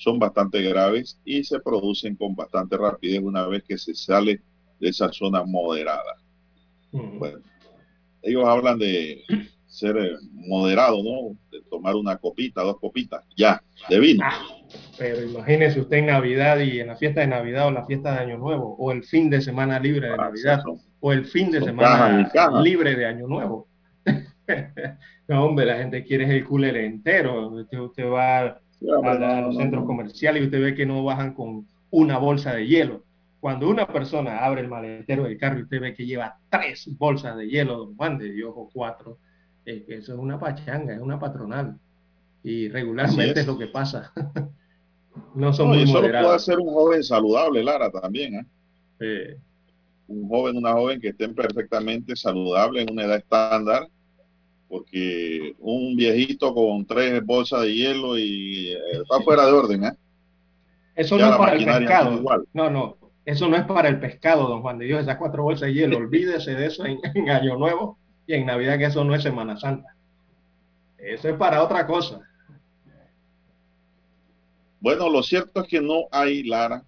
son bastante graves y se producen con bastante rapidez una vez que se sale de esa zona moderada. Bueno, ellos hablan de ser eh, moderado, ¿no? De tomar una copita, dos copitas, ya, de vino. Ah, pero imagínese usted en Navidad y en la fiesta de Navidad o la fiesta de Año Nuevo, o el fin de semana libre de Navidad, o el fin de semana libre de Año Nuevo. no, hombre, la gente quiere el cooler entero. Usted, va a, los centros comerciales y usted ve que no bajan con una bolsa de hielo. Cuando una persona abre el maletero del carro y usted ve que lleva tres bolsas de hielo, don Juan de Dios, o cuatro, es que eso es una pachanga, es una patronal. Y regularmente es. lo que pasa. no son muy eso puede ser un joven saludable, Lara, también. ¿eh? Un joven, una joven que estén perfectamente saludable en una edad estándar, porque un viejito con tres bolsas de hielo y eh, está fuera de orden. ¿eh? Eso no es para el pescado. No, no, eso no es para el pescado, don Juan de Dios, esas cuatro bolsas de hielo. Olvídese de eso en, en Año Nuevo y en Navidad, que eso no es Semana Santa. Eso es para otra cosa. Bueno, lo cierto es que no hay, Lara,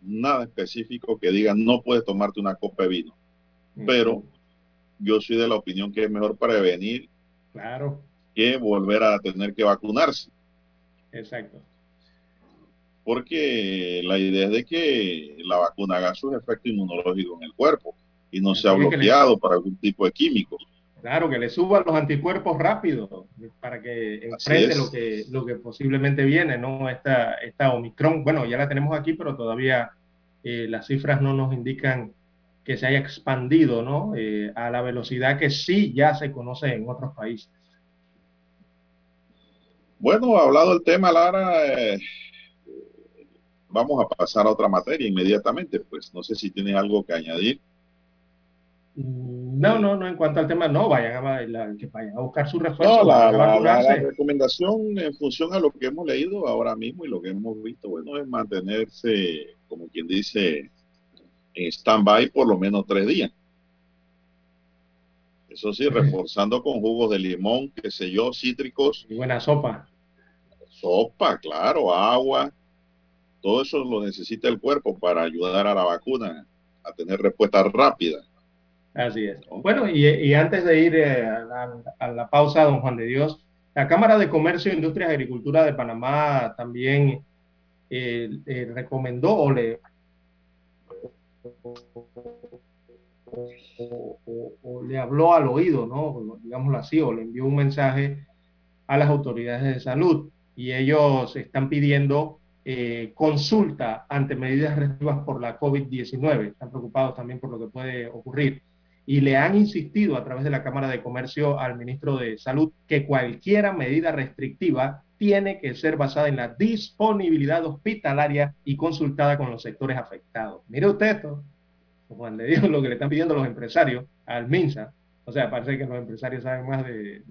nada específico que diga no puedes tomarte una copa de vino. Pero yo soy de la opinión que es mejor prevenir claro. que volver a tener que vacunarse. Exacto. Porque la idea es de que la vacuna haga sus efectos inmunológicos en el cuerpo y no sea bloqueado por algún tipo de químico. Claro, que le suban los anticuerpos rápido para que enfrente lo que, lo que posiblemente viene, ¿no? Esta, esta Omicron, bueno, ya la tenemos aquí, pero todavía eh, las cifras no nos indican que se haya expandido, ¿no? Eh, a la velocidad que sí ya se conoce en otros países. Bueno, hablado el tema, Lara, eh, vamos a pasar a otra materia inmediatamente. Pues no sé si tienes algo que añadir. No, no, no, en cuanto al tema, no, vayan a, que vayan a buscar su refuerzo. No, la, recomendación en función a lo que hemos leído ahora mismo y lo que hemos visto, bueno, es mantenerse, como quien dice, en stand-by por lo menos tres días. Eso sí, reforzando con jugos de limón, qué sé yo, cítricos. Y buena sopa. Sopa, claro, agua. Todo eso lo necesita el cuerpo para ayudar a la vacuna a tener respuesta rápida. Así es. Bueno, y, antes de ir eh, a, la, pausa, don Juan de Dios, la Cámara de Comercio, Industria y Agricultura de Panamá también eh, eh, recomendó o le o, le habló al oído, ¿no? Digámoslo así, o le envió un mensaje a las autoridades de salud y ellos están pidiendo consulta ante medidas restrictivas por la COVID-19. Están preocupados también por lo que puede ocurrir y le han insistido a través de la Cámara de Comercio al ministro de Salud que cualquier medida restrictiva tiene que ser basada en la disponibilidad hospitalaria y consultada con los sectores afectados. Mire usted esto, como le digo lo que le están pidiendo los empresarios al MINSA, o sea, parece que los empresarios saben más de,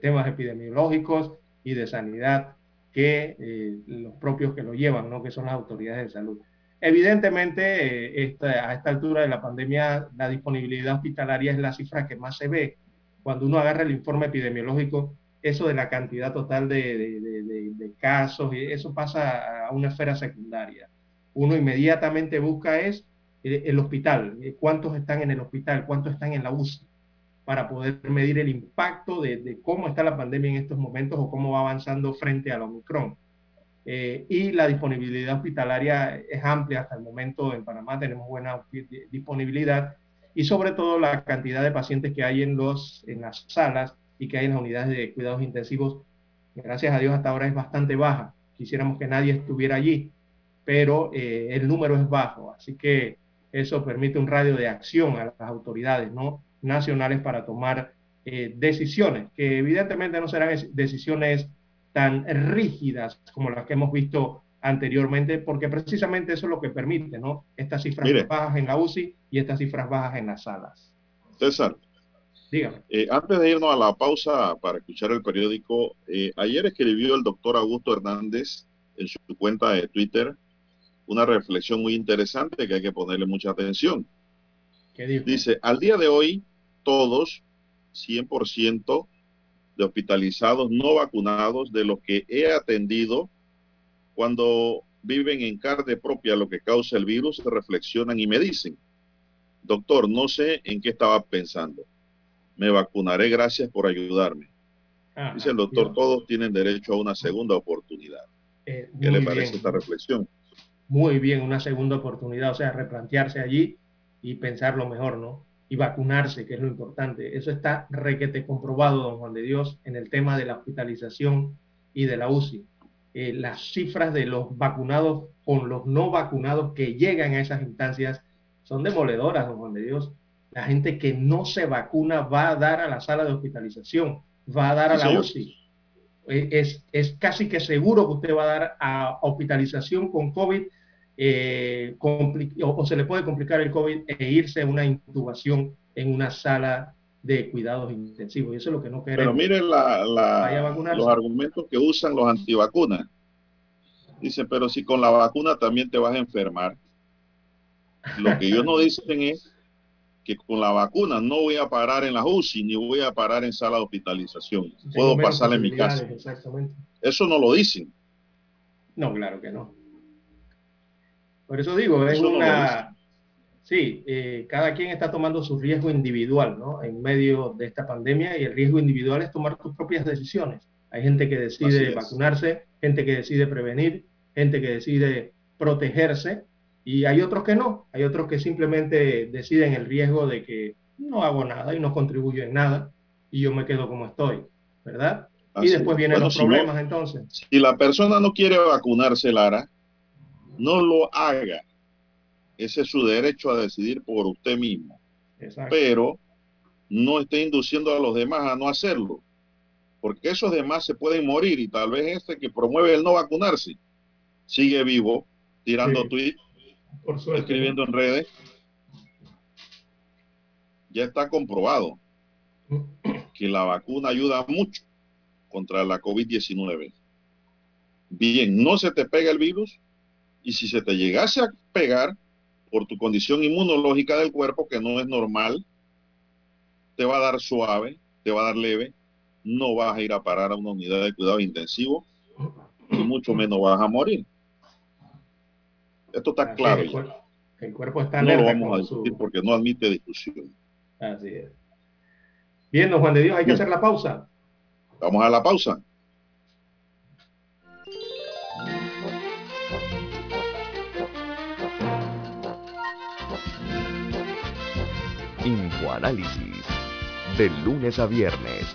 temas epidemiológicos y de sanidad que eh, los propios que lo llevan, ¿no? que son las autoridades de salud. Evidentemente, eh, a esta altura de la pandemia, la disponibilidad hospitalaria es la cifra que más se ve. Cuando uno agarra el informe epidemiológico, eso de la cantidad total de, casos, eso pasa a una esfera secundaria. Uno inmediatamente busca es eh, el hospital, eh, cuántos están en el hospital, cuántos están en la UCI, para poder medir el impacto de, cómo está la pandemia en estos momentos o cómo va avanzando frente al Omicron. Eh, y la disponibilidad hospitalaria es amplia hasta el momento en Panamá, tenemos buena disponibilidad y sobre todo la cantidad de pacientes que hay en, los, en las salas y que hay en las unidades de cuidados intensivos, gracias a Dios hasta ahora es bastante baja. Quisiéramos que nadie estuviera allí, pero eh, el número es bajo, así que eso permite un radio de acción a las autoridades ¿no? nacionales para tomar eh, decisiones, que evidentemente no serán decisiones tan rígidas como las que hemos visto anteriormente, porque precisamente eso es lo que permite, ¿no? Estas cifras bajas en la UCI y estas cifras bajas en las salas. César, dígame. Eh, antes de irnos a la pausa para escuchar el periódico, eh, ayer escribió el doctor Augusto Hernández en su cuenta de Twitter una reflexión muy interesante que hay que ponerle mucha atención. ¿Qué dijo? Dice, al día de hoy, todos, 100%, de hospitalizados no vacunados de los que he atendido cuando viven en carne propia lo que causa el virus, reflexionan y me dicen, doctor, no sé en qué estaba pensando. Me vacunaré, gracias por ayudarme. Dice el doctor, todos tienen derecho a una segunda oportunidad. Eh, ¿Qué le parece esta reflexión? Muy bien, una segunda oportunidad, o sea, replantearse allí y pensar lo mejor, ¿no? Y vacunarse, que es lo importante. Eso está requete comprobado, don Juan de Dios, en el tema de la hospitalización y de la UCI. Eh, las cifras de los vacunados con los no vacunados que llegan a esas instancias son demoledoras, don Juan de Dios. La gente que no se vacuna va a dar a la sala de hospitalización, va a dar a la UCI. Eh, es, es, casi que seguro que usted va a dar a hospitalización con COVID eh, o, se le puede complicar el COVID e irse a una intubación en una sala de cuidados intensivos. Y eso es lo que no queremos. Pero miren los argumentos que usan los antivacunas. Dicen, pero si con la vacuna también te vas a enfermar. Lo que ellos no dicen es que con la vacuna no voy a parar en la UCI ni voy a parar en sala de hospitalización. Puedo pasar en mi casa. Eso no lo dicen. No, claro que no. Por eso digo, es una... Sí, eh, cada quien está tomando su riesgo individual, ¿no? En medio de esta pandemia y el riesgo individual es tomar tus propias decisiones. Hay gente que decide vacunarse, gente que decide prevenir, gente que decide protegerse y hay otros que no. Hay otros que simplemente deciden el riesgo de que no hago nada y no contribuyo en nada y yo me quedo como estoy, ¿verdad? y después vienen los problemas entonces. Si la persona no quiere vacunarse, Lara, no lo haga. Ese es su derecho a decidir por usted mismo. Pero no esté induciendo a los demás a no hacerlo. Porque esos demás se pueden morir y tal vez este que promueve el no vacunarse sigue vivo, tirando tweets, escribiendo en redes. Ya está comprobado que la vacuna ayuda mucho contra la COVID-19. Bien, no se te pega el virus, y si se te llegase a pegar por tu condición inmunológica del cuerpo, que no es normal, te va a dar suave, te va a dar leve, no vas a ir a parar a una unidad de cuidado intensivo y mucho menos vas a morir. Esto está claro. El cuerpo, está No lo vamos a discutir porque no admite discusión. Así es. Bien, don Juan de Dios, hay que hacer la pausa. Vamos a la pausa. Infoanálisis. De lunes a viernes,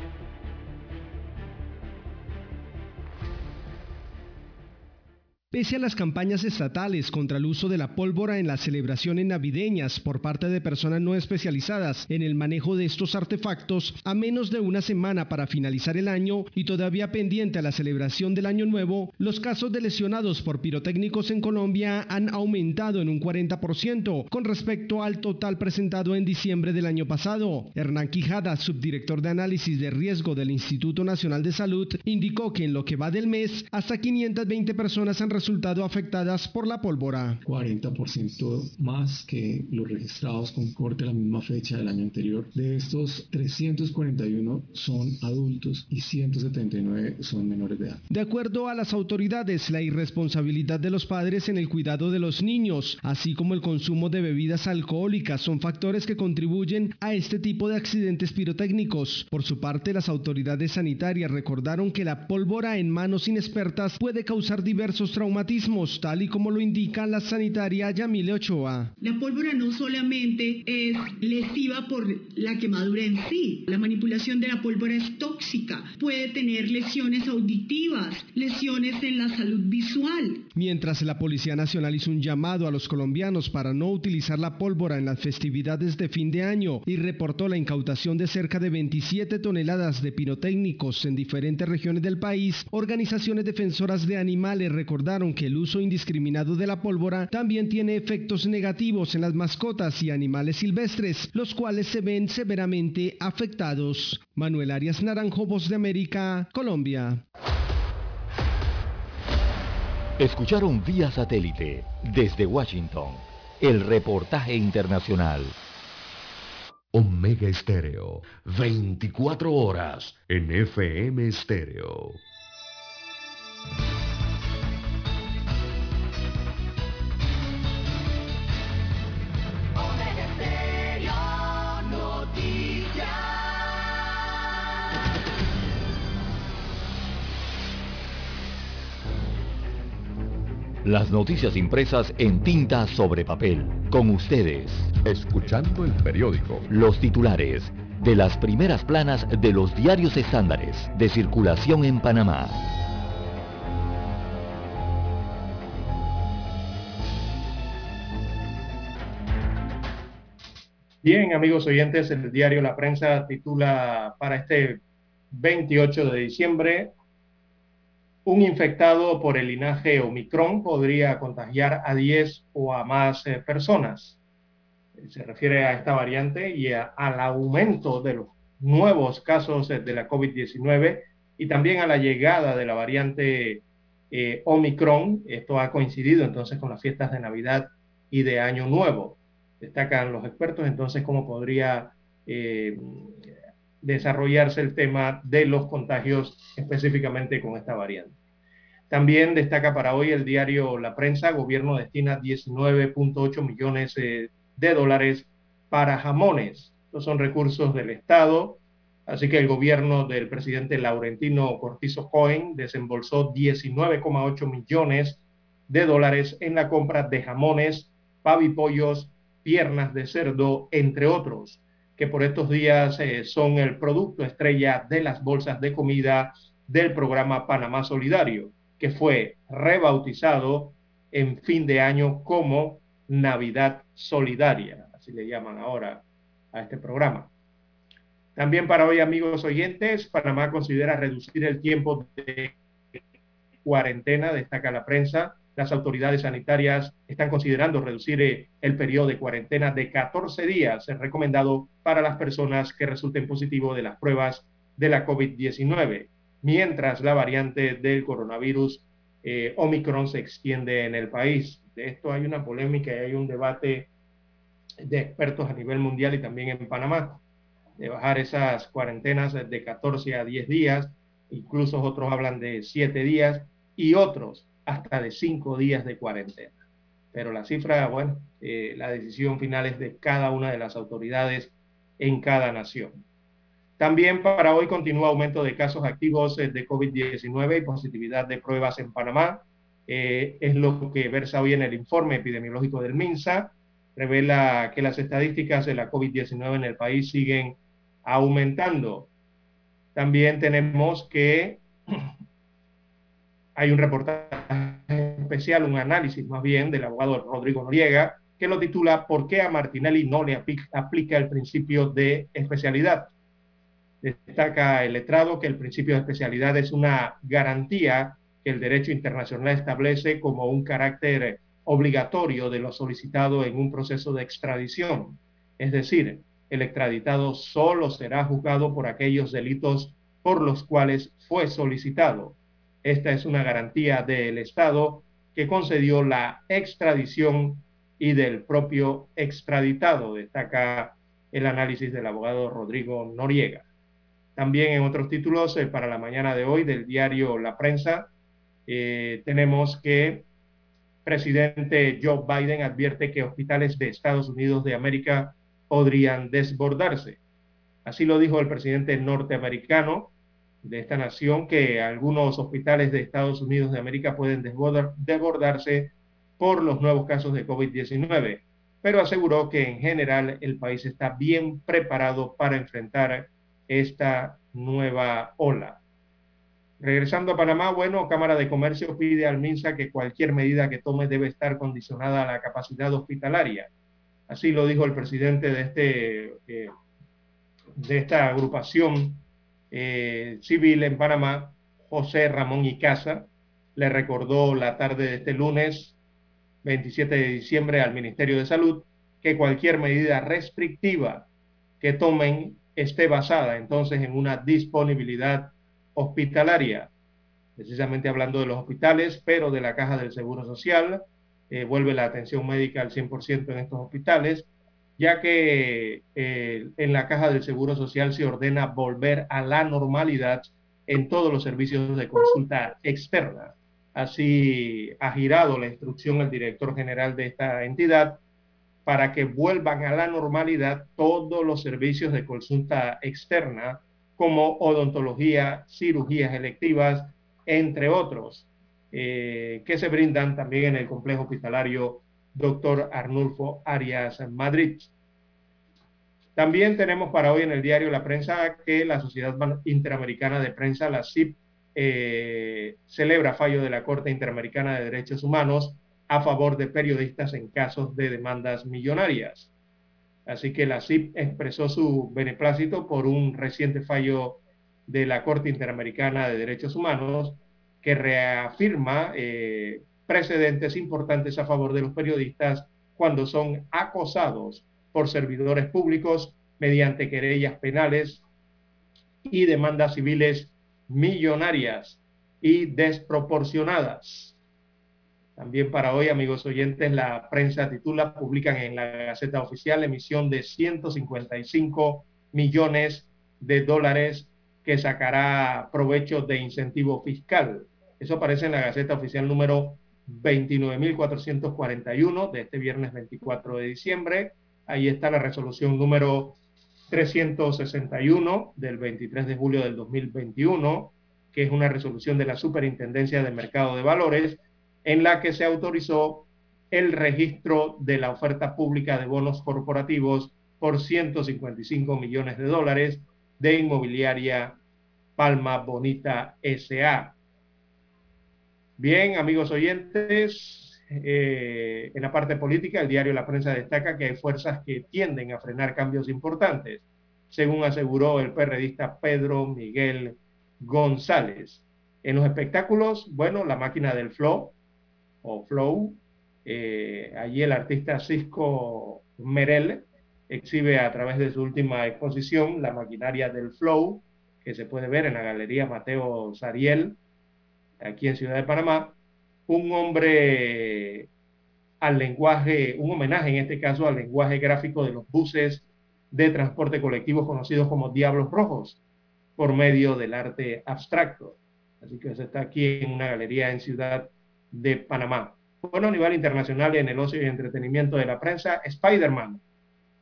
Pese a las campañas estatales contra el uso de la pólvora en las celebraciones navideñas por parte de personas no especializadas en el manejo de estos artefactos, a menos de una semana para finalizar el año y todavía pendiente a la celebración del Año Nuevo, los casos de lesionados por pirotécnicos en Colombia han aumentado en un 40% con respecto al total presentado en diciembre del año pasado. Hernán Quijada, subdirector de análisis de riesgo del Instituto Nacional de Salud, indicó que en lo que va del mes, hasta 520 personas han resultado afectadas por la pólvora. 40% más que los registrados con corte a la misma fecha del año anterior. De estos, 341 son adultos y 179 son menores de edad. De acuerdo a las autoridades, la irresponsabilidad de los padres en el cuidado de los niños, así como el consumo de bebidas alcohólicas, son factores que contribuyen a este tipo de accidentes pirotécnicos. Por su parte, las autoridades sanitarias recordaron que la pólvora en manos inexpertas puede causar diversos traumas traumatismos, tal y como lo indica la sanitaria Yamile Ochoa. La pólvora no solamente es lesiva por la quemadura en sí, la manipulación de la pólvora es tóxica, puede tener lesiones auditivas, lesiones en la salud visual. Mientras la Policía Nacional hizo un llamado a los colombianos para no utilizar la pólvora en las festividades de fin de año y reportó la incautación de cerca de 27 toneladas de pirotécnicos en diferentes regiones del país, organizaciones defensoras de animales recordaron que el uso indiscriminado de la pólvora también tiene efectos negativos en las mascotas y animales silvestres, los cuales se ven severamente afectados. Manuel Arias Naranjo, Voz de América, Colombia. Escucharon vía satélite desde Washington el reportaje internacional. Omega Estéreo, 24 horas en FM Estéreo. Las noticias impresas en tinta sobre papel. Con ustedes. Escuchando el periódico. Los titulares de las primeras planas de los diarios estándares de circulación en Panamá. Bien, amigos oyentes, el diario La Prensa titula para este 28 de diciembre un infectado por el linaje Omicron podría contagiar a 10 o a más eh, personas. Se refiere a esta variante y al aumento de los nuevos casos eh, de la COVID-19 y también a la llegada de la variante eh, Omicron. Esto ha coincidido entonces con las fiestas de Navidad y de Año Nuevo. Destacan los expertos entonces cómo podría desarrollarse el tema de los contagios específicamente con esta variante. También destaca para hoy el diario La Prensa, gobierno destina 19.8 millones eh, de dólares para jamones. Estos son recursos del Estado, así que el gobierno del presidente Laurentino Cortizo Cohen desembolsó 19,8 millones de dólares en la compra de jamones, pavipollos, piernas de cerdo, entre otros que por estos días eh, son el producto estrella de las bolsas de comida del programa Panamá Solidario, que fue rebautizado en fin de año como Navidad Solidaria, así le llaman ahora a este programa. También para hoy, amigos oyentes, Panamá considera reducir el tiempo de cuarentena, destaca la prensa, las autoridades sanitarias están considerando reducir eh, el periodo de cuarentena de 14 días recomendado para las personas que resulten positivo de las pruebas de la COVID-19, mientras la variante del coronavirus eh, Omicron se extiende en el país. De esto hay una polémica y hay un debate de expertos a nivel mundial y también en Panamá, de bajar esas cuarentenas de 14 a 10 días, incluso otros hablan de 7 días y otros hasta de cinco días de cuarentena. Pero la cifra, bueno, eh, la decisión final es de cada una de las autoridades en cada nación. También para hoy continúa aumento de casos activos eh, de COVID-19 y positividad de pruebas en Panamá. Eh, es lo que versa hoy en el informe epidemiológico del MINSA. Revela que las estadísticas de la COVID-19 en el país siguen aumentando. También tenemos que hay un reportaje especial, un análisis más bien del abogado Rodrigo Noriega, que lo titula ¿Por qué a Martinelli no le aplica el principio de especialidad? Destaca el letrado que el principio de especialidad es una garantía que el derecho internacional establece como un carácter obligatorio de lo solicitado en un proceso de extradición. Es decir, el extraditado solo será juzgado por aquellos delitos por los cuales fue solicitado esta es una garantía del Estado que concedió la extradición y del propio extraditado, destaca el análisis del abogado Rodrigo Noriega. También en otros títulos eh, para la mañana de hoy del diario La Prensa, eh, tenemos que presidente Joe Biden advierte que hospitales de Estados Unidos de América podrían desbordarse. Así lo dijo el presidente norteamericano de esta nación que algunos hospitales de Estados Unidos de América pueden desbordarse por los nuevos casos de COVID-19, pero aseguró que en general el país está bien preparado para enfrentar esta nueva ola. Regresando a Panamá, bueno, Cámara de Comercio pide al MINSA que cualquier medida que tome debe estar condicionada a la capacidad hospitalaria. Así lo dijo el presidente de, este, eh, de esta agrupación eh, civil en Panamá, José Ramón Icaza, le recordó la tarde de este lunes 27 de diciembre al Ministerio de Salud que cualquier medida restrictiva que tomen esté basada entonces en una disponibilidad hospitalaria, precisamente hablando de los hospitales, pero de la caja del Seguro Social, eh, vuelve la atención médica al 100% en estos hospitales, ya que eh, en la caja del Seguro Social se ordena volver a la normalidad en todos los servicios de consulta externa. Así ha girado la instrucción el director general de esta entidad para que vuelvan a la normalidad todos los servicios de consulta externa como odontología, cirugías electivas, entre otros, eh, que se brindan también en el complejo hospitalario doctor Arnulfo Arias Madrid. También tenemos para hoy en el diario La Prensa que la Sociedad Interamericana de Prensa, la CIP, eh, celebra fallo de la Corte Interamericana de Derechos Humanos a favor de periodistas en casos de demandas millonarias. Así que la CIP expresó su beneplácito por un reciente fallo de la Corte Interamericana de Derechos Humanos que reafirma eh, precedentes importantes a favor de los periodistas cuando son acosados por servidores públicos mediante querellas penales y demandas civiles millonarias y desproporcionadas. También para hoy, amigos oyentes, la prensa titula, publican en la Gaceta Oficial emisión de 155 millones de dólares que sacará provecho de incentivo fiscal. Eso aparece en la Gaceta Oficial número 29.441 de este viernes 24 de diciembre. Ahí está la resolución número 361 del 23 de julio del 2021, que es una resolución de la Superintendencia de Mercado de Valores, en la que se autorizó el registro de la oferta pública de bonos corporativos por 155 millones de dólares de inmobiliaria Palma Bonita SA. Bien, amigos oyentes, eh, en la parte política, el diario La Prensa destaca que hay fuerzas que tienden a frenar cambios importantes, según aseguró el periodista Pedro Miguel González. En los espectáculos, bueno, la máquina del flow o flow, eh, allí el artista Cisco Merel exhibe a través de su última exposición la maquinaria del flow, que se puede ver en la Galería Mateo Sariel, aquí en Ciudad de Panamá, un hombre al lenguaje, un homenaje en este caso al lenguaje gráfico de los buses de transporte colectivo conocidos como Diablos Rojos, por medio del arte abstracto. Así que se está aquí en una galería en Ciudad de Panamá. Bueno, a nivel internacional en el ocio y entretenimiento de la prensa, Spider-Man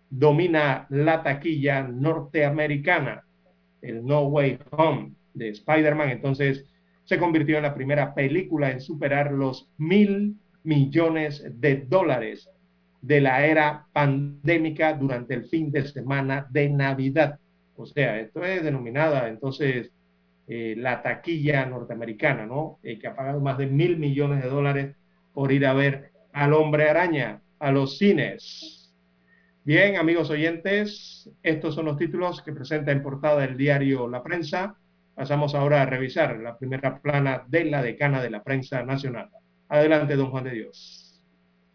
domina la taquilla norteamericana, el No Way Home de Spider-Man. Entonces, se convirtió en la primera película en superar los mil millones de dólares de la era pandémica durante el fin de semana de Navidad. O sea, esto es denominada entonces eh, la taquilla norteamericana, ¿no? Eh, que ha pagado más de mil millones de dólares por ir a ver al hombre araña a los cines. Bien, amigos oyentes, estos son los títulos que presenta en portada el diario La Prensa. Pasamos ahora a revisar la primera plana de la decana de la prensa nacional. Adelante, don Juan de Dios.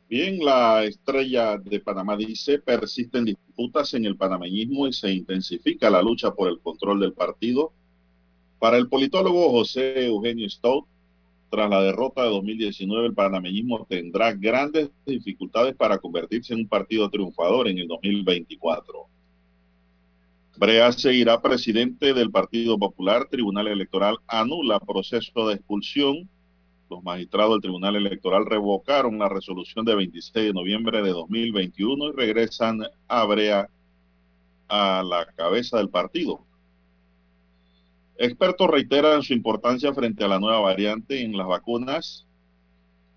Bien, la estrella de Panamá dice, persisten disputas en el panameñismo y se intensifica la lucha por el control del partido. Para el politólogo José Eugenio Stout, tras la derrota de 2019, el panameñismo tendrá grandes dificultades para convertirse en un partido triunfador en el 2024. Brea seguirá presidente del Partido Popular. Tribunal Electoral anula proceso de expulsión. Los magistrados del Tribunal Electoral revocaron la resolución de 26 de noviembre de 2021 y regresan a Brea a la cabeza del partido. Expertos reiteran su importancia frente a la nueva variante en las vacunas.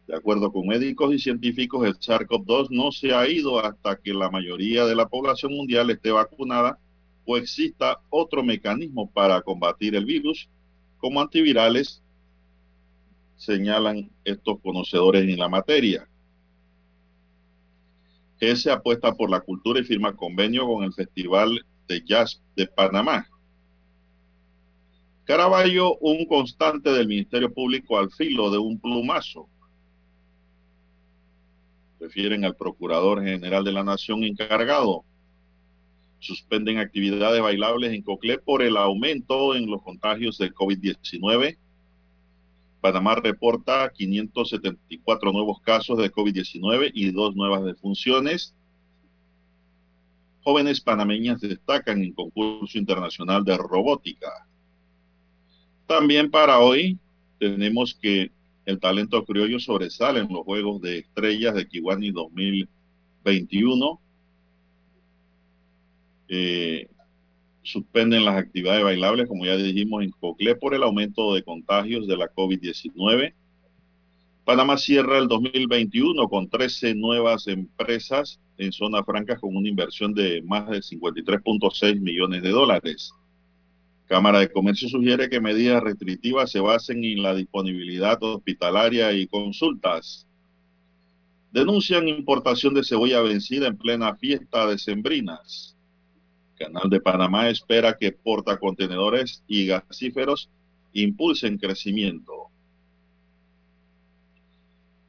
De acuerdo con médicos y científicos, el SARS-CoV-2 no se ha ido hasta que la mayoría de la población mundial esté vacunada o exista otro mecanismo para combatir el virus, como antivirales, señalan estos conocedores en la materia. se apuesta por la cultura y firma convenio con el Festival de Jazz de Panamá. Caraballo, un constante del Ministerio Público al filo de un plumazo. Refieren al Procurador General de la Nación encargado suspenden actividades bailables en Coclé por el aumento en los contagios de COVID-19. Panamá reporta 574 nuevos casos de COVID-19 y dos nuevas defunciones. Jóvenes panameñas destacan en concurso internacional de robótica. También para hoy tenemos que el talento criollo sobresale en los Juegos de Estrellas de Kiwani 2021 eh, suspenden las actividades bailables, como ya dijimos, en Coclé por el aumento de contagios de la COVID-19. Panamá cierra el 2021 con 13 nuevas empresas en zona franca con una inversión de más de 53.6 millones de dólares. Cámara de Comercio sugiere que medidas restrictivas se basen en la disponibilidad hospitalaria y consultas. Denuncian importación de cebolla vencida en plena fiesta de Sembrinas. Canal de Panamá espera que portacontenedores y gasíferos impulsen crecimiento.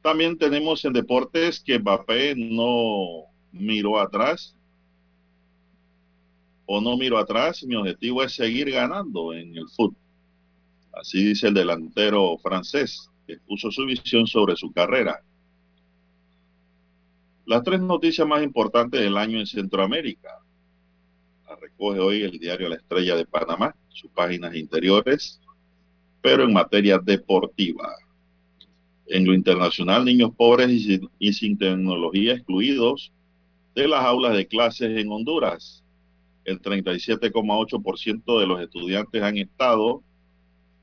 También tenemos en deportes que Mbappé no miró atrás o no miro atrás. Mi objetivo es seguir ganando en el fútbol. Así dice el delantero francés, que puso su visión sobre su carrera. Las tres noticias más importantes del año en Centroamérica recoge hoy el diario La Estrella de Panamá, sus páginas interiores, pero en materia deportiva. En lo internacional, niños pobres y sin, y sin tecnología excluidos de las aulas de clases en Honduras. El 37,8% de los estudiantes han estado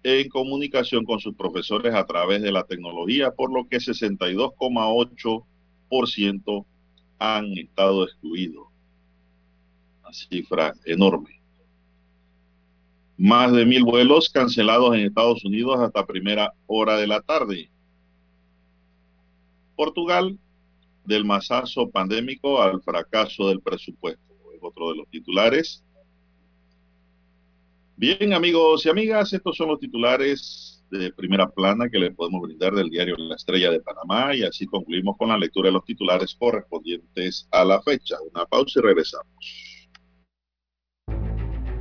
en comunicación con sus profesores a través de la tecnología, por lo que 62,8% han estado excluidos cifra enorme. Más de mil vuelos cancelados en Estados Unidos hasta primera hora de la tarde. Portugal, del masazo pandémico al fracaso del presupuesto. Es otro de los titulares. Bien, amigos y amigas, estos son los titulares de primera plana que le podemos brindar del diario La Estrella de Panamá y así concluimos con la lectura de los titulares correspondientes a la fecha. Una pausa y regresamos.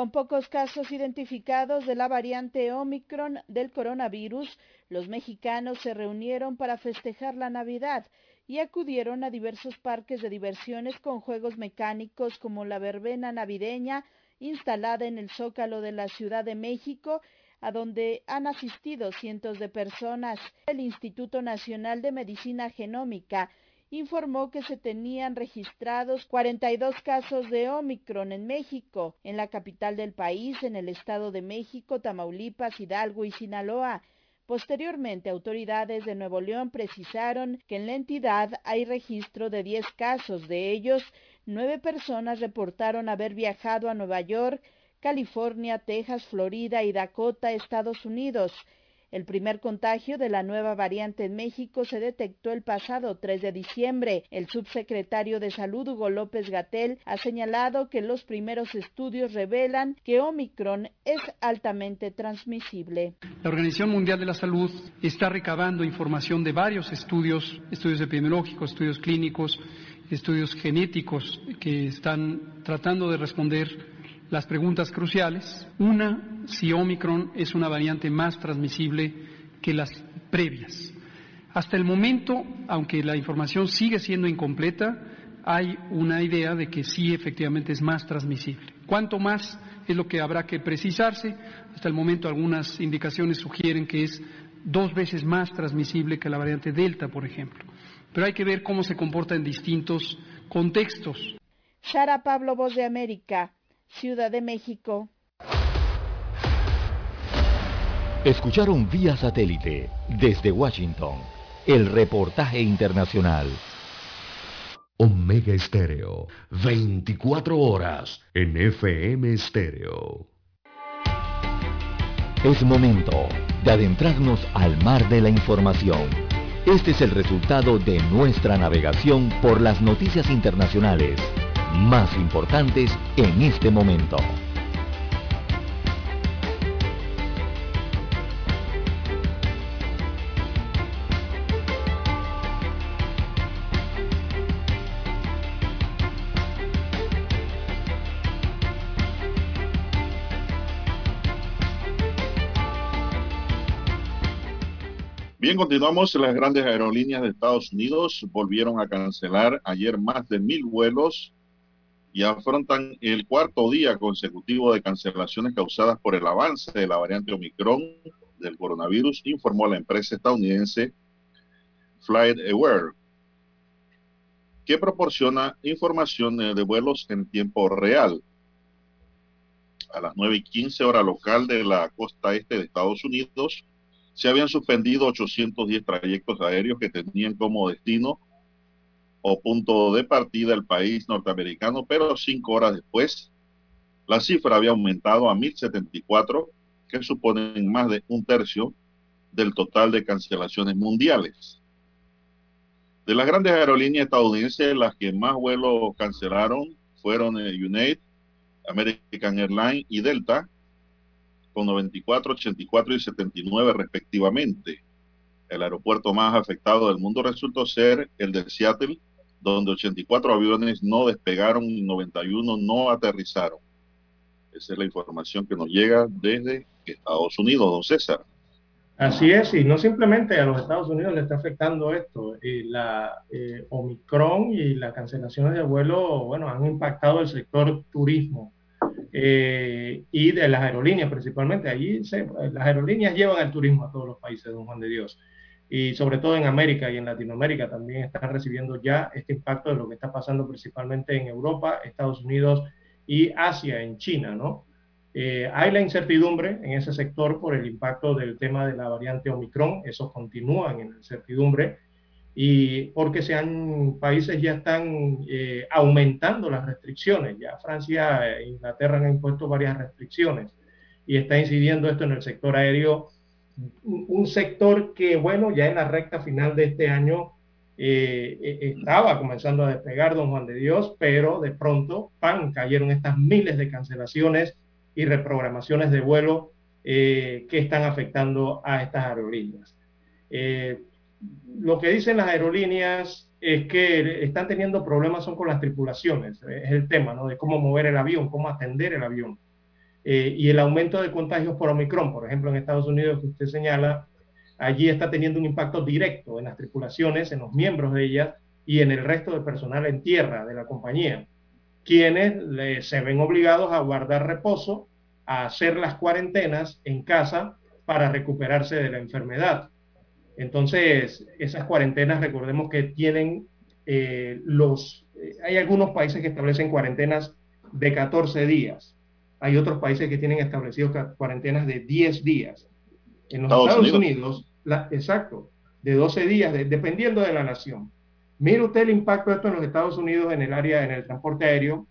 Con pocos casos identificados de la variante Omicron del coronavirus, los mexicanos se reunieron para festejar la Navidad y acudieron a diversos parques de diversiones con juegos mecánicos como la verbena navideña instalada en el zócalo de la Ciudad de México a donde han asistido cientos de personas. El Instituto Nacional de Medicina Genómica informó que se tenían registrados 42 casos de Omicron en México, en la capital del país, en el Estado de México, Tamaulipas, Hidalgo y Sinaloa. Posteriormente, autoridades de Nuevo León precisaron que en la entidad hay registro de 10 casos. De ellos, nueve personas reportaron haber viajado a Nueva York, California, Texas, Florida y Dakota, Estados Unidos. El primer contagio de la nueva variante en México se detectó el pasado 3 de diciembre. El subsecretario de Salud, Hugo López Gatel, ha señalado que los primeros estudios revelan que Omicron es altamente transmisible. La Organización Mundial de la Salud está recabando información de varios estudios, estudios epidemiológicos, estudios clínicos, estudios genéticos que están tratando de responder las preguntas cruciales. Una, si Omicron es una variante más transmisible que las previas. Hasta el momento, aunque la información sigue siendo incompleta, hay una idea de que sí efectivamente es más transmisible. ¿Cuánto más es lo que habrá que precisarse? Hasta el momento algunas indicaciones sugieren que es dos veces más transmisible que la variante Delta, por ejemplo. Pero hay que ver cómo se comporta en distintos contextos. Sara Pablo, Voz de América, Ciudad de México. Escucharon vía satélite desde Washington el reportaje internacional. Omega Estéreo, 24 horas en FM Estéreo. Es momento de adentrarnos al mar de la información. Este es el resultado de nuestra navegación por las noticias internacionales más importantes en este momento. Bien, continuamos. Las grandes aerolíneas de Estados Unidos volvieron a cancelar ayer más de mil vuelos y afrontan el cuarto día consecutivo de cancelaciones causadas por el avance de la variante Omicron del coronavirus, informó la empresa estadounidense FlightAware, que proporciona información de vuelos en tiempo real. A las 9 y 15 hora local de la costa este de Estados Unidos, se habían suspendido 810 trayectos aéreos que tenían como destino o punto de partida el país norteamericano, pero cinco horas después la cifra había aumentado a 1.074, que suponen más de un tercio del total de cancelaciones mundiales. De las grandes aerolíneas estadounidenses, las que más vuelos cancelaron fueron eh, United, American Airlines y Delta, con 94, 84 y 79 respectivamente. El aeropuerto más afectado del mundo resultó ser el de Seattle, donde 84 aviones no despegaron y 91 no aterrizaron. Esa es la información que nos llega desde Estados Unidos, don César. Así es, y no simplemente a los Estados Unidos le está afectando esto. Y la eh, Omicron y las cancelaciones de vuelo, bueno, han impactado el sector turismo eh, y de las aerolíneas principalmente. Allí las aerolíneas llevan el turismo a todos los países, don Juan de Dios y sobre todo en América y en Latinoamérica también están recibiendo ya este impacto de lo que está pasando principalmente en Europa, Estados Unidos y Asia, en China, ¿no? Eh, hay la incertidumbre en ese sector por el impacto del tema de la variante Omicron, eso continúan en la incertidumbre y porque sean países ya están eh, aumentando las restricciones, ya Francia e Inglaterra han impuesto varias restricciones y está incidiendo esto en el sector aéreo un sector que, bueno, ya en la recta final de este año eh, eh, estaba comenzando a despegar, don Juan de Dios, pero de pronto, pan, cayeron estas miles de cancelaciones y reprogramaciones de vuelo eh, que están afectando a estas aerolíneas. lo que dicen las aerolíneas es que están teniendo problemas son con las tripulaciones, es el tema, ¿no? De cómo mover el avión, cómo atender el avión. Eh, y el aumento de contagios por Omicron, por ejemplo, en Estados Unidos, que usted señala, allí está teniendo un impacto directo en las tripulaciones, en los miembros de ellas y en el resto del personal en tierra de la compañía, quienes se ven obligados a guardar reposo, a hacer las cuarentenas en casa para recuperarse de la enfermedad. Entonces, esas cuarentenas, recordemos que tienen eh, los... Eh, hay algunos países que establecen cuarentenas de 14 días. Hay otros países que tienen establecidos cuarentenas de 10 días. En los Estados, Unidos, exacto, de 12 días, dependiendo de la nación. Mire usted el impacto de esto en los Estados Unidos en el área, en el transporte aéreo,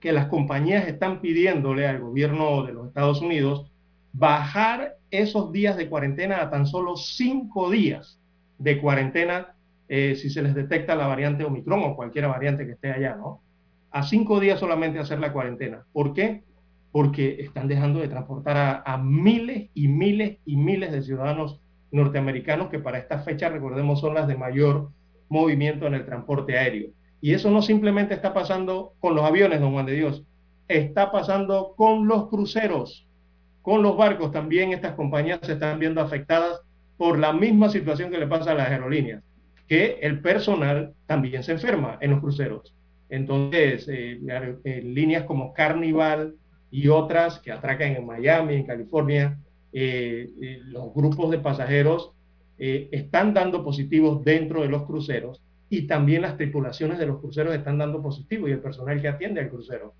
que las compañías están pidiéndole al gobierno de los Estados Unidos bajar esos días de cuarentena a tan solo cinco días de cuarentena eh, si se les detecta la variante Omicron o cualquier variante que esté allá, ¿no? A cinco días solamente hacer la cuarentena. ¿Por qué? Porque están dejando de transportar a, miles y miles y miles de ciudadanos norteamericanos que para esta fecha, recordemos, son las de mayor movimiento en el transporte aéreo. Y eso no simplemente está pasando con los aviones, don Juan de Dios, está pasando con los cruceros, con los barcos. También estas compañías se están viendo afectadas por la misma situación que le pasa a las aerolíneas que el personal también se enferma en los cruceros. Entonces, eh, líneas como Carnival y otras que atracan en Miami, en California, eh, eh, los grupos de pasajeros están dando positivos dentro de los cruceros y también las tripulaciones de los cruceros están dando positivos y el personal que atiende al crucero.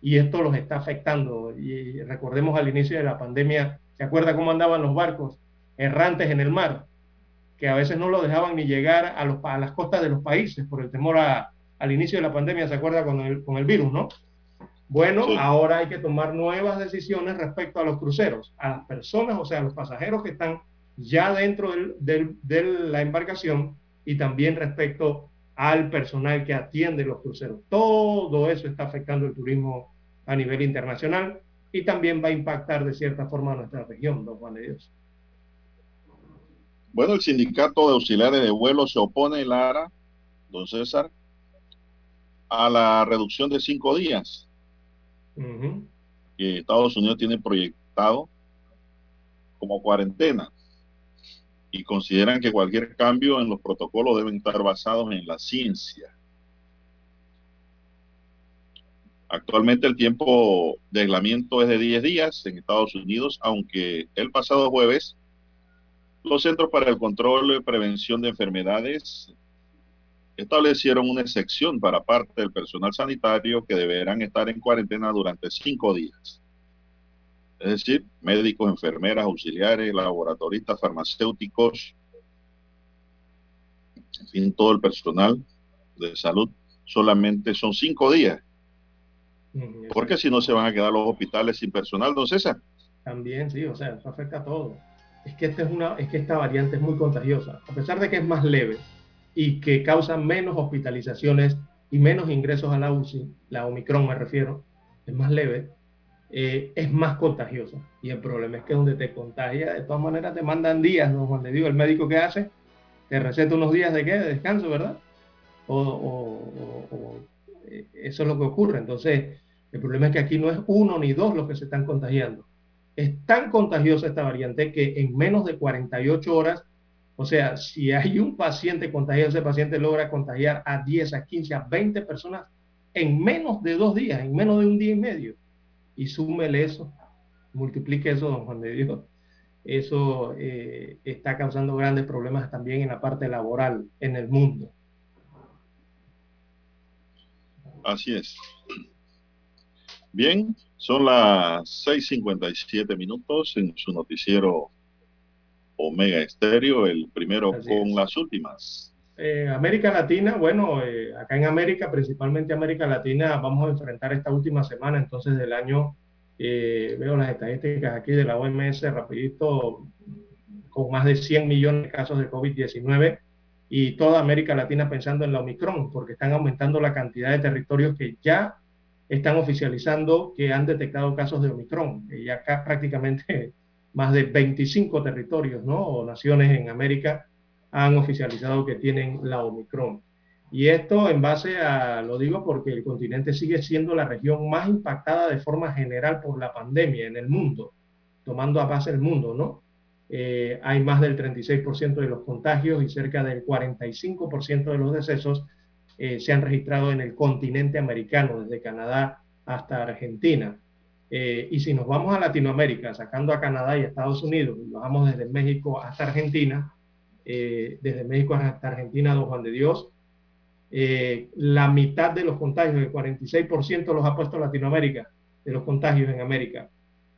Y esto los está afectando. Y recordemos al inicio de la pandemia, ¿se acuerda cómo andaban los barcos errantes en el mar? que a veces no lo dejaban ni llegar a, los, a las costas de los países por el temor al inicio de la pandemia, ¿se acuerda? Con el, con el virus, ¿no? Bueno, ahora hay que tomar nuevas decisiones respecto a los cruceros, a las personas, o sea, a los pasajeros que están ya dentro del, de la embarcación y también respecto al personal que atiende los cruceros. Todo eso está afectando el turismo a nivel internacional y también va a impactar de cierta forma a nuestra región, don Juan de Dios. Bueno, el sindicato de auxiliares de vuelo se opone, Lara, don César, a la reducción de cinco días que Estados Unidos tiene proyectado como cuarentena y consideran que cualquier cambio en los protocolos deben estar basados en la ciencia. Actualmente el tiempo de aislamiento es de 10 días en Estados Unidos, aunque el pasado jueves los Centros para el Control y Prevención de Enfermedades establecieron una excepción para parte del personal sanitario que deberán estar en cuarentena durante cinco días. Es decir, médicos, enfermeras, auxiliares, laboratoristas, farmacéuticos, en fin, todo el personal de salud, solamente son cinco días. Porque si no se van a quedar los hospitales sin personal, don César. También, sí, o sea, eso afecta a todo es que, esta es, una, es que esta variante es muy contagiosa, a pesar de que es más leve y que causa menos hospitalizaciones y menos ingresos a la UCI, la Omicron me refiero, es más leve, eh, es más contagiosa. Y el problema es que donde te contagia, de todas maneras te mandan días, ¿no? Cuando digo, el médico que hace, te receta unos días de qué, de descanso, ¿verdad? O, eh, eso es lo que ocurre. Entonces, el problema es que aquí no es uno ni dos los que se están contagiando es tan contagiosa esta variante que en menos de 48 horas, o sea, si hay un paciente contagiado, ese paciente logra contagiar a 10, a 15, a 20 personas en menos de dos días, en menos de un día y medio. Y súmele eso, multiplique eso, don Juan de Dios. Eso eh, está causando grandes problemas también en la parte laboral en el mundo. Así es. Bien, son las 6.57 minutos en su noticiero Omega Estéreo, el primero con las últimas. Eh, América Latina, bueno, eh, acá en América, principalmente América Latina, vamos a enfrentar esta última semana entonces del año, eh, veo las estadísticas aquí de la OMS rapidito, con más de 100 millones de casos de COVID-19 y toda América Latina pensando en la Omicron, porque están aumentando la cantidad de territorios que ya están oficializando que han detectado casos de Omicron. Y acá prácticamente más de 25 territorios ¿no? o naciones en América han oficializado que tienen la Omicron. Y esto en base a, lo digo porque el continente sigue siendo la región más impactada de forma general por la pandemia en el mundo, tomando a base el mundo, ¿no? eh, hay más del 36% de los contagios y cerca del 45% de los decesos eh, se han registrado en el continente americano, desde Canadá hasta Argentina. Eh, y si nos vamos a Latinoamérica, sacando a Canadá y Estados Unidos, y nos vamos desde México hasta Argentina, desde México hasta Argentina, don Juan de Dios, la mitad de los contagios, el 46% los ha puesto Latinoamérica, de los contagios en América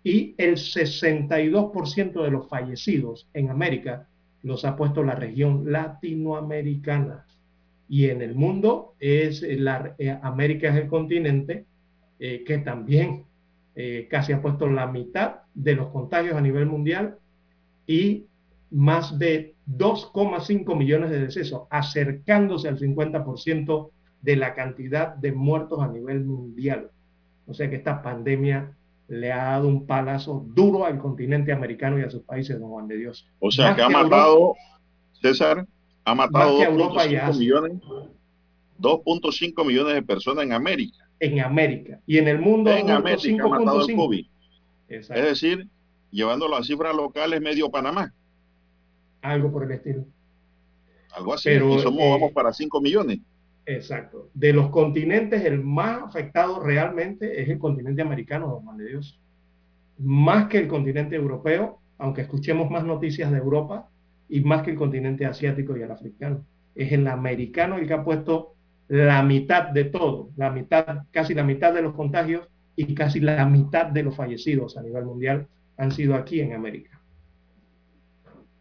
y el 62% de los fallecidos en América los ha puesto la región latinoamericana. Y en el mundo es la, eh, América es el continente eh, que también eh, casi ha puesto la mitad de los contagios a nivel mundial y más de 2,5 millones de decesos, acercándose al 50% de la cantidad de muertos a nivel mundial. O sea que esta pandemia le ha dado un palazo duro al continente americano y a sus países, don Juan de Dios. O sea, que, ha matado, César, ha matado 2.5 millones, 2.5 millones de personas en América. En América. Y en el mundo, en América ha matado el COVID. Es decir, llevando las cifras locales medio Panamá. Algo por el estilo. Algo así. Pero, somos, eh, vamos para 5 millones. Exacto. De los continentes, el más afectado realmente es el continente americano, don Juan de Dios. Más que el continente europeo, aunque escuchemos más noticias de Europa, y más que el continente asiático y el africano. Es el americano el que ha puesto la mitad de todo, la mitad, casi la mitad de los contagios y casi la mitad de los fallecidos a nivel mundial han sido aquí en América.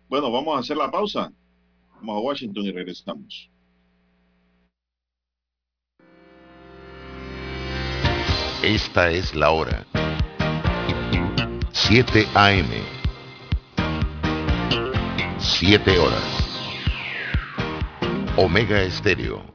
Bueno, vamos a hacer la pausa. Vamos a Washington y regresamos. Esta es la hora. 7 AM. 7 horas. Omega Estéreo.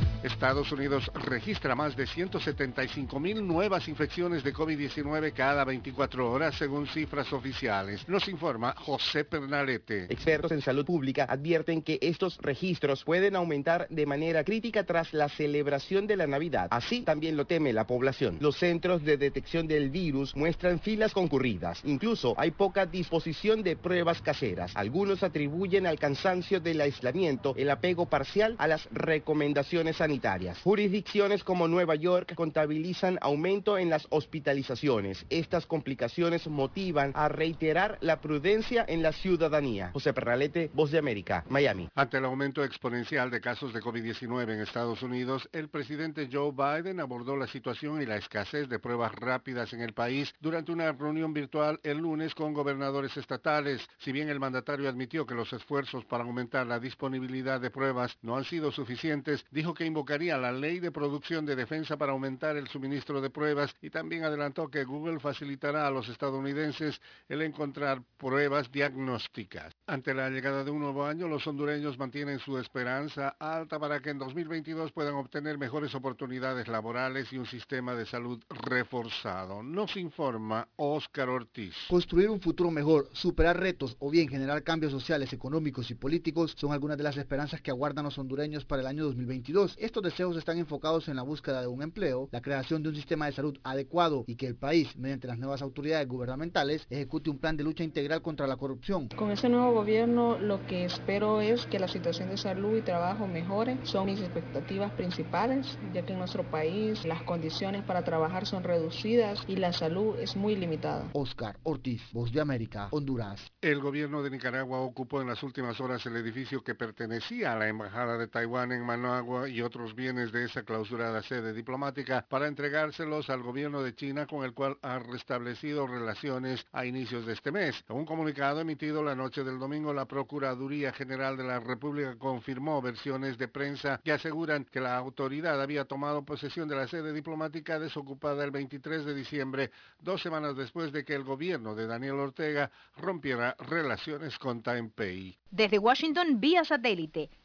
Estados Unidos registra más de 175 mil nuevas infecciones de COVID-19 cada 24 horas según cifras oficiales. Nos informa José Pernalete. Expertos en salud pública advierten que estos registros pueden aumentar de manera crítica tras la celebración de la Navidad. Así también lo teme la población. Los centros de detección del virus muestran filas concurridas. Incluso hay poca disposición de pruebas caseras. Algunos atribuyen al cansancio del aislamiento el apego parcial a las recomendaciones sanitarias Jurisdicciones como Nueva York contabilizan aumento en las hospitalizaciones. Estas complicaciones motivan a reiterar la prudencia en la ciudadanía. José Perralete, Voz de América, Miami. Ante el aumento exponencial de casos de COVID-19 en Estados Unidos, el presidente Joe Biden abordó la situación y la escasez de pruebas rápidas en el país durante una reunión virtual el lunes con gobernadores estatales. Si bien el mandatario admitió que los esfuerzos para aumentar la disponibilidad de pruebas no han sido suficientes, dijo que invocaría la ley de producción de defensa para aumentar el suministro de pruebas y también adelantó que Google facilitará a los estadounidenses el encontrar pruebas diagnósticas. Ante la llegada de un nuevo año, los hondureños mantienen su esperanza alta para que en 2022 puedan obtener mejores oportunidades laborales y un sistema de salud reforzado. Nos informa Oscar Ortiz. Construir un futuro mejor, superar retos o bien generar cambios sociales, económicos y políticos son algunas de las esperanzas que aguardan los hondureños para el año 2022. Estos deseos están enfocados en la búsqueda de un empleo, la creación de un sistema de salud adecuado y que el país, mediante las nuevas autoridades gubernamentales, ejecute un plan de lucha integral contra la corrupción. Con este nuevo gobierno lo que espero es que la situación de salud y trabajo mejore. Son mis expectativas principales, ya que en nuestro país las condiciones para trabajar son reducidas y la salud es muy limitada. Oscar Ortiz, Voz de América, Honduras. El gobierno de Nicaragua ocupó en las últimas horas el edificio que pertenecía a la Embajada de Taiwán en Managua y otros otros bienes de esa clausurada sede diplomática para entregárselos al gobierno de China con el cual ha restablecido relaciones a inicios de este mes. Un comunicado emitido la noche del domingo, la Procuraduría General de la República confirmó versiones de prensa que aseguran que la autoridad había tomado posesión de la sede diplomática desocupada el 23 de diciembre, dos semanas después de que el gobierno de Daniel Ortega rompiera relaciones con Taipei. Desde Washington, vía satélite.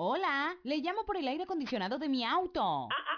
Hola, le llamo por el aire acondicionado de mi auto. Ah, ah,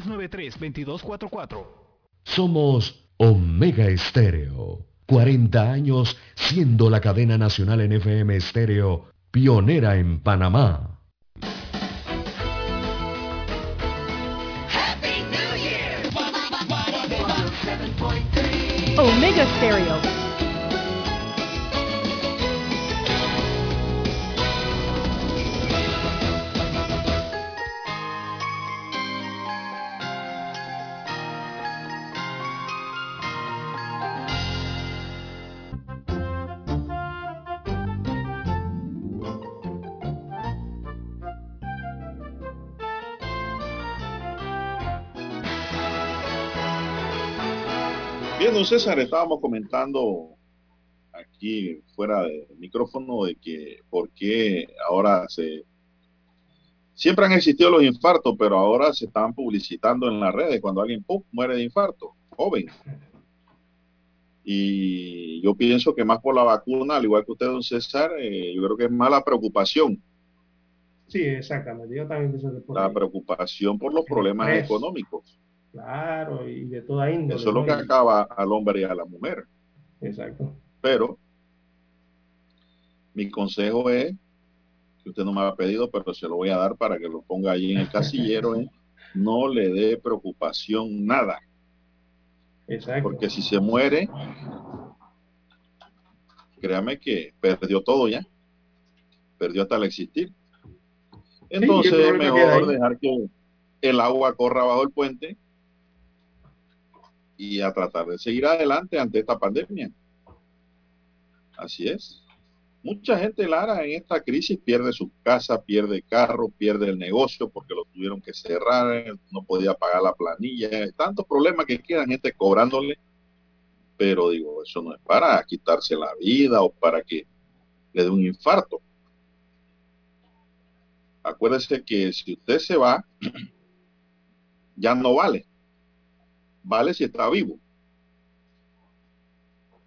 393-2244. Somos Omega Estéreo. 40 años siendo la cadena nacional en FM Estéreo, pionera en Panamá. Omega Stereo. Bien, don César, estábamos comentando aquí fuera del micrófono de que por qué ahora se... Siempre han existido los infartos, pero ahora se están publicitando en las redes cuando alguien ¡pum! muere de infarto, joven. Y yo pienso que más por la vacuna, al igual que usted, don César, eh, yo creo que es más la preocupación. Sí, exactamente. Yo también pienso que por La ahí. preocupación por los problemas económicos. Claro, y de toda índole. Eso es lo que acaba al hombre y a la mujer. Exacto. Pero mi consejo es, que usted no me ha pedido, pero se lo voy a dar para que lo ponga ahí en el casillero, es no le dé preocupación nada. Exacto. Porque si se muere, créame que perdió todo ya. Perdió hasta el existir. Entonces es mejor dejar que el agua corra bajo el puente y a tratar de seguir adelante ante esta pandemia. Así es. Mucha gente, Lara, en esta crisis pierde su casa, pierde carro, pierde el negocio porque lo tuvieron que cerrar, no podía pagar la planilla, tantos problemas que quedan gente cobrándole. Pero digo, eso no es para quitarse la vida o para que le dé un infarto. Acuérdese que si usted se va, ya no vale. Vale si está vivo.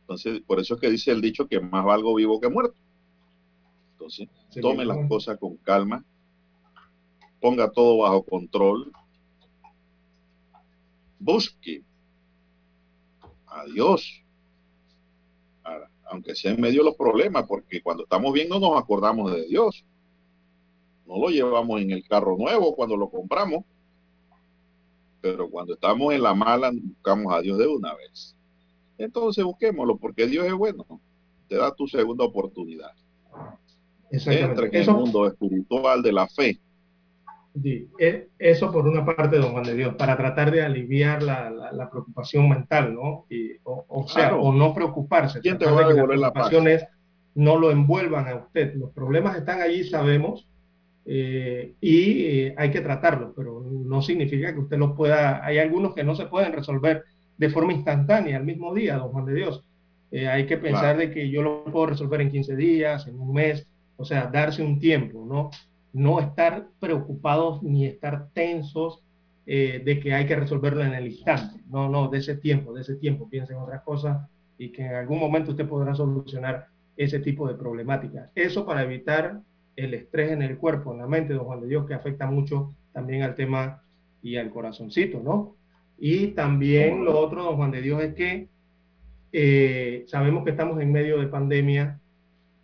Entonces, por eso es que dice el dicho que más valgo vivo que muerto. Entonces, tome las cosas con calma, ponga todo bajo control, busque a Dios, aunque sea en medio de los problemas, porque cuando estamos bien no nos acordamos de Dios. No lo llevamos en el carro nuevo cuando lo compramos, pero cuando estamos en la mala buscamos a Dios de una vez. Entonces busquémoslo, porque Dios es bueno, te da tu segunda oportunidad. Entra en el Eso, mundo espiritual de la fe. e- eso por una parte, don Juan de Dios, para tratar de aliviar la, la- la preocupación mental, ¿no? Y, o, o sea, Claro. o no preocuparse. ¿Quién te va a de devolver la paz? preocupaciones no lo envuelvan a usted. Los problemas están allí, sabemos, eh, y eh, hay que tratarlos, pero no significa que usted los pueda. Hay algunos que no se pueden resolver de forma instantánea, al mismo día, don Juan de Dios. Eh, hay que pensar Claro. de que yo lo puedo resolver en 15 días, en un mes, o sea, darse un tiempo, ¿no? No estar preocupados ni estar tensos de que hay que resolverlo en el instante. No, no, de ese tiempo, de ese tiempo, piensen en otras cosas y que en algún momento usted podrá solucionar ese tipo de problemáticas. Eso para evitar el estrés en el cuerpo, en la mente, don Juan de Dios, que afecta mucho también al tema y al corazoncito, ¿no? Y también lo otro, don Juan de Dios, es que eh, sabemos que estamos en medio de pandemia,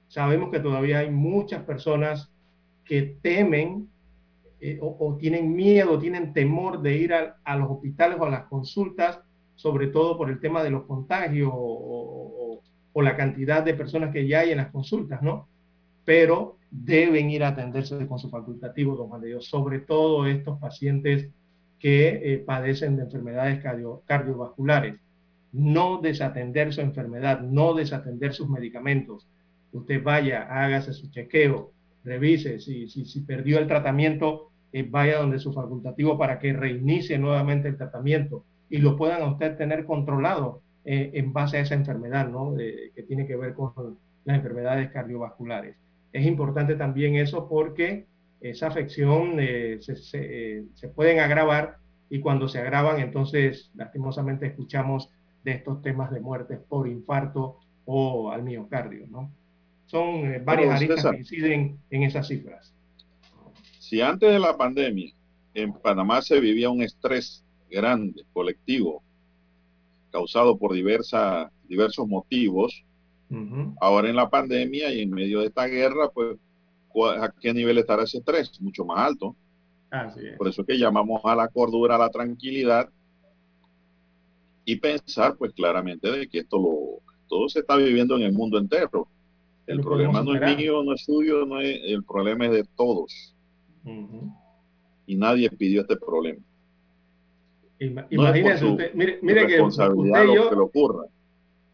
sabemos que todavía hay muchas personas que temen eh, o, tienen miedo, tienen temor de ir a, a los hospitales o a las consultas, sobre todo por el tema de los contagios o- o la cantidad de personas que ya hay en las consultas, ¿no? Pero deben ir a atenderse con su facultativo, don Juan de Dios, sobre todo estos pacientes que eh, padecen de enfermedades cardio- cardiovasculares. No desatender su enfermedad, no desatender sus medicamentos. Usted vaya, hágase su chequeo, revise, si, si, si perdió el tratamiento, eh, vaya donde su facultativo para que reinicie nuevamente el tratamiento y lo puedan usted tener controlado eh, en base a esa enfermedad, ¿no? Que tiene que ver con las enfermedades cardiovasculares. Es importante también eso porque esa afección eh, se, se, eh, se pueden agravar y cuando se agravan, entonces lastimosamente escuchamos de estos temas de muertes por infarto o al miocardio, ¿no? Son eh, varias aristas César. que inciden en esas cifras. Si antes de la pandemia en Panamá se vivía un estrés grande, colectivo, causado por diversa, diversos motivos, ahora en la pandemia y en medio de esta guerra, pues, ¿cuál- ¿a qué nivel estará ese estrés? Mucho más alto. Así es. Por eso es que llamamos a la cordura, a la tranquilidad y pensar, pues claramente, de que esto lo, todo se está viviendo en el mundo entero. El Lo problema no es mío, no es suyo, no es, el problema es de todos. Y nadie pidió este problema. Ima- No Imagínese usted, mire, mire que usted y lo yo, que le ocurra.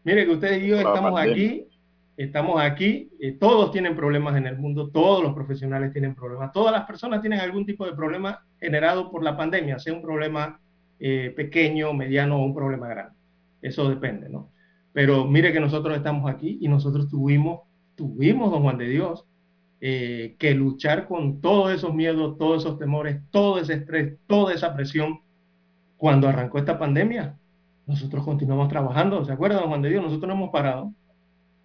Mire que usted y yo estamos aquí, estamos aquí, eh, todos tienen problemas en el mundo, todos los profesionales tienen problemas, todas las personas tienen algún tipo de problema generado por la pandemia, sea un problema eh, pequeño, mediano o un problema grande. Eso depende, ¿no? Pero mire que nosotros estamos aquí y nosotros tuvimos, tuvimos, don Juan de Dios, eh, que luchar con todos esos miedos, todos esos temores, todo ese estrés, toda esa presión cuando arrancó esta pandemia nosotros continuamos trabajando, ¿se acuerdan, don Juan de Dios? Nosotros no hemos parado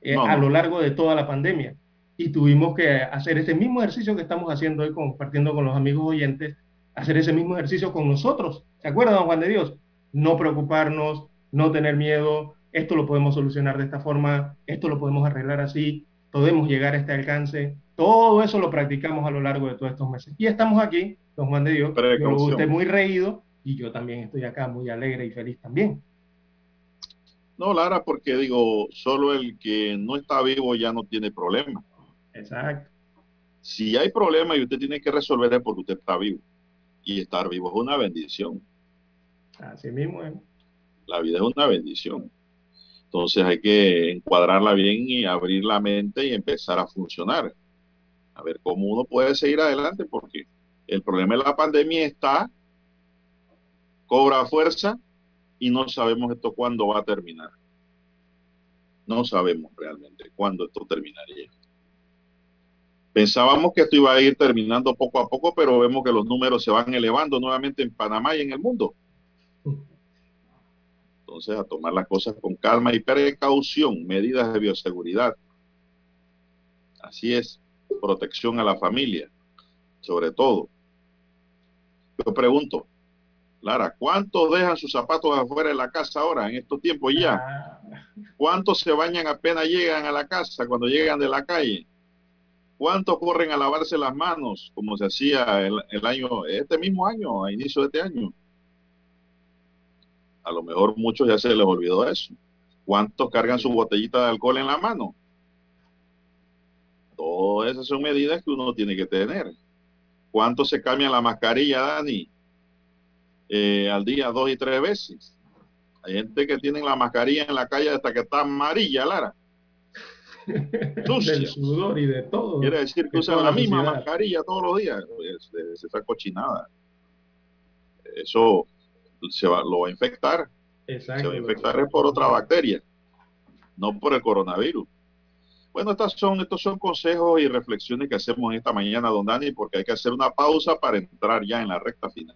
eh, No, a lo largo de toda la pandemia y tuvimos que hacer ese mismo ejercicio que estamos haciendo hoy, compartiendo con los amigos oyentes, hacer ese mismo ejercicio con nosotros, ¿se acuerdan, don Juan de Dios? No preocuparnos, no tener miedo, esto lo podemos solucionar de esta forma, esto lo podemos arreglar así, podemos llegar a este alcance, todo eso lo practicamos a lo largo de todos estos meses. Y estamos aquí, don Juan de Dios, yo usted muy reído y yo también estoy acá muy alegre y feliz también. No, Lara, porque digo, solo el que no está vivo ya no tiene problema. Exacto. Si hay problema y usted tiene que resolver es porque usted está vivo. Y estar vivo es una bendición. Así mismo es. La vida es una bendición. Entonces hay que encuadrarla bien y abrir la mente y empezar a funcionar. A ver cómo uno puede seguir adelante porque el problema de la pandemia está, cobra fuerza y no sabemos esto cuándo va a terminar. No sabemos realmente cuándo esto terminaría. Pensábamos que esto iba a ir terminando poco a poco, pero vemos que los números se van elevando nuevamente en Panamá y en el mundo. Entonces, a tomar las cosas con calma y precaución, medidas de bioseguridad. Así es, protección a la familia, sobre todo. Yo pregunto, Lara, ¿cuántos dejan sus zapatos afuera de la casa ahora, en estos tiempos ya? ¿Cuántos se bañan apenas llegan a la casa, cuando llegan de la calle? ¿Cuántos corren a lavarse las manos, como se hacía el, el año, este mismo año, a inicio de este año? A lo mejor muchos ya se les olvidó eso. ¿Cuántos cargan su botellita de alcohol en la mano? Todas esas son medidas que uno tiene que tener. ¿Cuántos se cambian la mascarilla, Dani? Eh, al día dos y tres veces. Hay gente que tiene la mascarilla en la calle hasta que está amarilla, Lara. Del sudor y de todo. Quiere decir que de usan la la misma mascarilla todos los días. Es, es esa cochinada. Eso se va, lo va a infectar. Exacto. Se va a infectar por otra bacteria, no por el coronavirus. Bueno, estas son, estos son consejos y reflexiones que hacemos esta mañana, don Dani, porque hay que hacer una pausa para entrar ya en la recta final.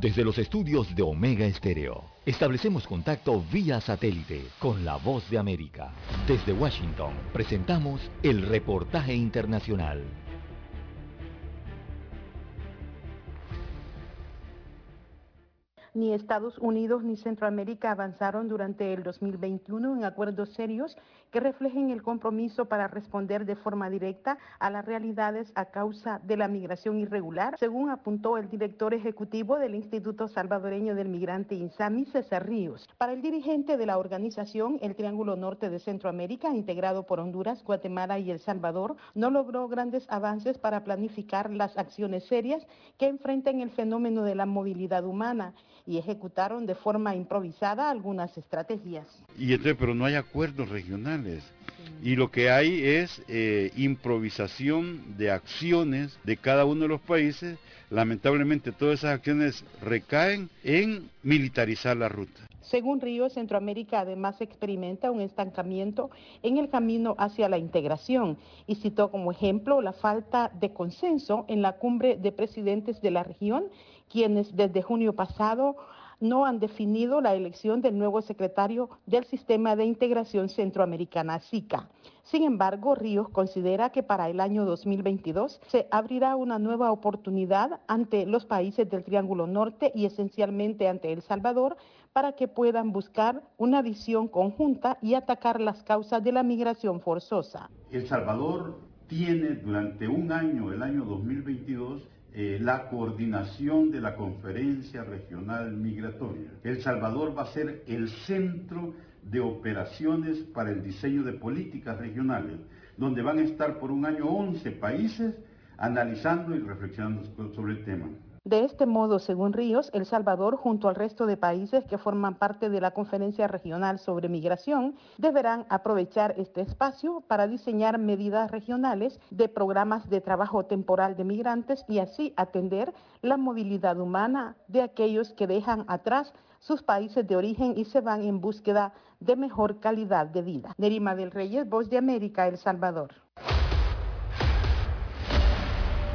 Desde los estudios de Omega Estéreo, establecemos contacto vía satélite con la voz de América. Desde Washington, presentamos el reportaje internacional. Ni Estados Unidos ni Centroamérica avanzaron durante el 2021 en acuerdos serios que reflejen el compromiso para responder de forma directa a las realidades a causa de la migración irregular, según apuntó el director ejecutivo del Instituto Salvadoreño del Migrante INSAMI, César Ríos. Para el dirigente de la organización, el Triángulo Norte de Centroamérica, integrado por Honduras, Guatemala y El Salvador, no logró grandes avances para planificar las acciones serias que enfrenten el fenómeno de la movilidad humana y ejecutaron de forma improvisada algunas estrategias. Y entonces, pero no hay acuerdos Y lo que hay es eh, improvisación de acciones de cada uno de los países. Lamentablemente todas esas acciones recaen en militarizar la ruta. Según Ríos, Centroamérica además experimenta un estancamiento en el camino hacia la integración y citó como ejemplo la falta de consenso en la cumbre de presidentes de la región, quienes desde junio pasado no han definido la elección del nuevo secretario del Sistema de Integración Centroamericana, SICA. Sin embargo, Ríos considera que para el año 2022 se abrirá una nueva oportunidad ante los países del Triángulo Norte y esencialmente ante El Salvador para que puedan buscar una visión conjunta y atacar las causas de la migración forzosa. El Salvador tiene durante un año, el año 2022, eh, la coordinación de la conferencia regional migratoria. El Salvador va a ser el centro de operaciones para el diseño de políticas regionales, donde van a estar por un año 11 países analizando y reflexionando sobre el tema. De este modo, según Ríos, El Salvador, junto al resto de países que forman parte de la Conferencia Regional sobre Migración, deberán aprovechar este espacio para diseñar medidas regionales de programas de trabajo temporal de migrantes y así atender la movilidad humana de aquellos que dejan atrás sus países de origen y se van en búsqueda de mejor calidad de vida. Nerima del Reyes, Voz de América, El Salvador.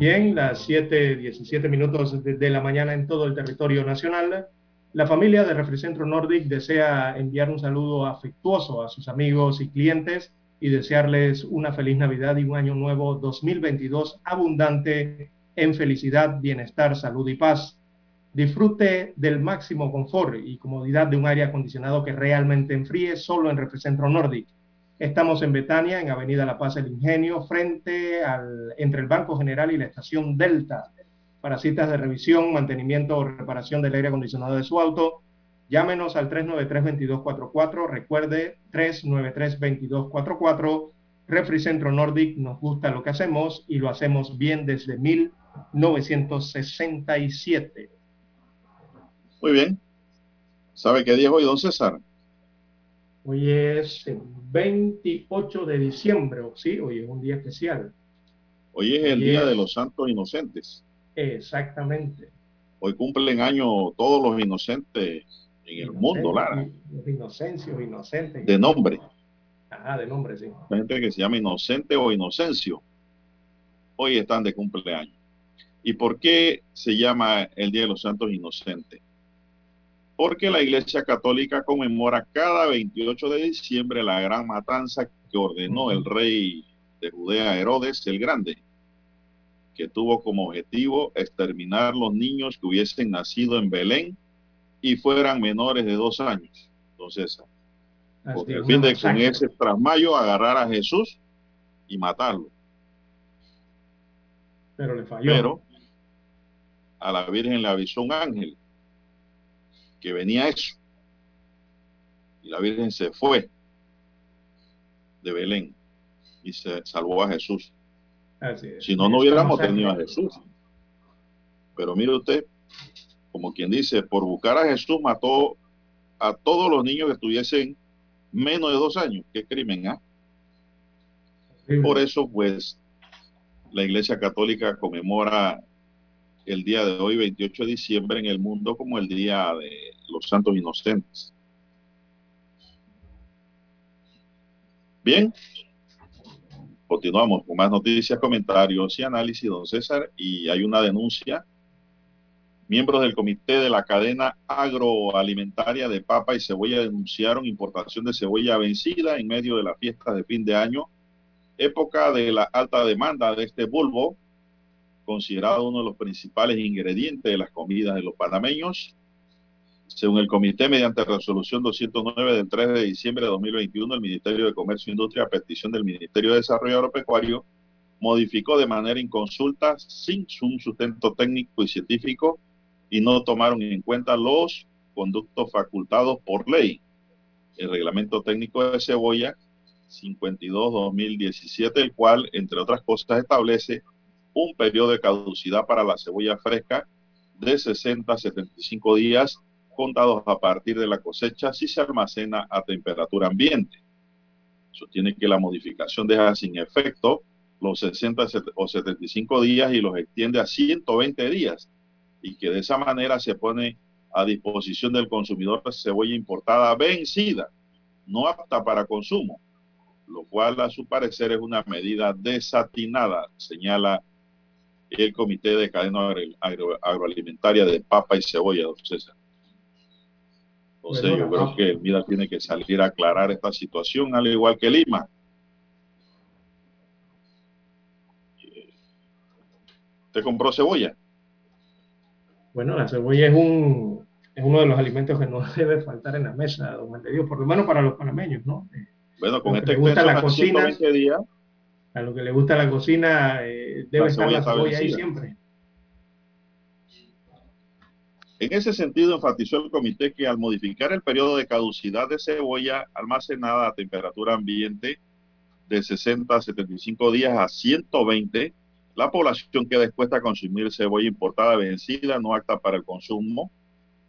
Bien, las 7:17 minutos de, de la mañana en todo el territorio nacional. La familia de Refricentro Nordic desea enviar un saludo afectuoso a sus amigos y clientes y desearles una feliz Navidad y un año nuevo 2022 abundante en felicidad, bienestar, salud y paz. Disfrute del máximo confort y comodidad de un aire acondicionado que realmente enfríe solo en Refricentro Nordic. Estamos en Betania, en Avenida La Paz El Ingenio, frente al, entre el Banco General y la Estación Delta. Para citas de revisión, mantenimiento o reparación del aire acondicionado de su auto, llámenos al 393-2244. Recuerde, 393-2244. Refricentro Nordic, nos gusta lo que hacemos y lo hacemos bien desde 1967. Muy bien. ¿Sabe qué día es hoy, don César? Hoy es el 28 de diciembre, ¿o ¿sí? Hoy es un día especial. Hoy es el Hoy Día es- de los Santos Inocentes. Exactamente. Hoy cumplen año todos los inocentes en el mundo, Lara, Los inocencios, inocentes. de nombre. Ajá, de nombre, sí. Hay gente que se llama inocente o inocencio. Hoy están de cumpleaños. ¿Y por qué se llama el Día de los Santos Inocentes? Porque la Iglesia Católica conmemora cada 28 de diciembre la gran matanza que ordenó el rey de Judea Herodes el Grande, que tuvo como objetivo exterminar los niños que hubiesen nacido en Belén y fueran menores de dos años. Entonces, con el fin de con ese trasmayo agarrar a Jesús y matarlo. Pero le falló. Pero a la Virgen le avisó un ángel que venía eso. Y la Virgen se fue de Belén y se salvó a Jesús. Así es. Si no, no hubiéramos tenido a Jesús. Pero mire usted, como quien dice, por buscar a Jesús mató a todos los niños que tuviesen menos de dos años. Qué crimen, ¿ah? Por eso, pues, la Iglesia Católica conmemora el día de hoy, 28 de diciembre, en el mundo como el Día de los Santos Inocentes. Bien, continuamos con más noticias, comentarios y análisis, don César, y hay una denuncia. Miembros del comité de la cadena agroalimentaria de papa y cebolla denunciaron importación de cebolla vencida en medio de las fiestas de fin de año época de la alta demanda de este bulbo, considerado uno de los principales ingredientes de las comidas de los panameños. Según el comité, mediante resolución 209 del 3 de diciembre de 2021, el Ministerio de Comercio e Industria, a petición del Ministerio de Desarrollo Agropecuario, modificó de manera inconsulta, sin un sustento técnico y científico, y no tomaron en cuenta los conductos facultados por ley. El reglamento técnico de cebolla 52-2017, el cual, entre otras cosas, establece un periodo de caducidad para la cebolla fresca de 60 a 75 días contados a partir de la cosecha si se almacena a temperatura ambiente. Sostiene que la modificación deja sin efecto los 60 o 75 días y los extiende a 120 días y que de esa manera se pone a disposición del consumidor cebolla importada vencida, no apta para consumo, lo cual a su parecer es una medida desatinada, señala el Comité de Cadena Agro- Agro- Agroalimentaria de Papa y Cebolla, don César. Entonces yo creo que el MIDA tiene que salir a aclarar esta situación, al igual que Lima. ¿Te compró cebolla? Bueno, la cebolla es un es uno de los alimentos que no debe faltar en la mesa, don Dios, por lo menos para los panameños, ¿no? Bueno, con este gusta la cocina, 120 días, a lo que le gusta la cocina, eh, debe La estar cebolla la cebolla ahí siempre. En ese sentido, enfatizó el comité que al modificar el periodo de caducidad de cebolla almacenada a temperatura ambiente de 60 a 75 días a 120, la población queda expuesta a consumir cebolla importada vencida, no apta para el consumo.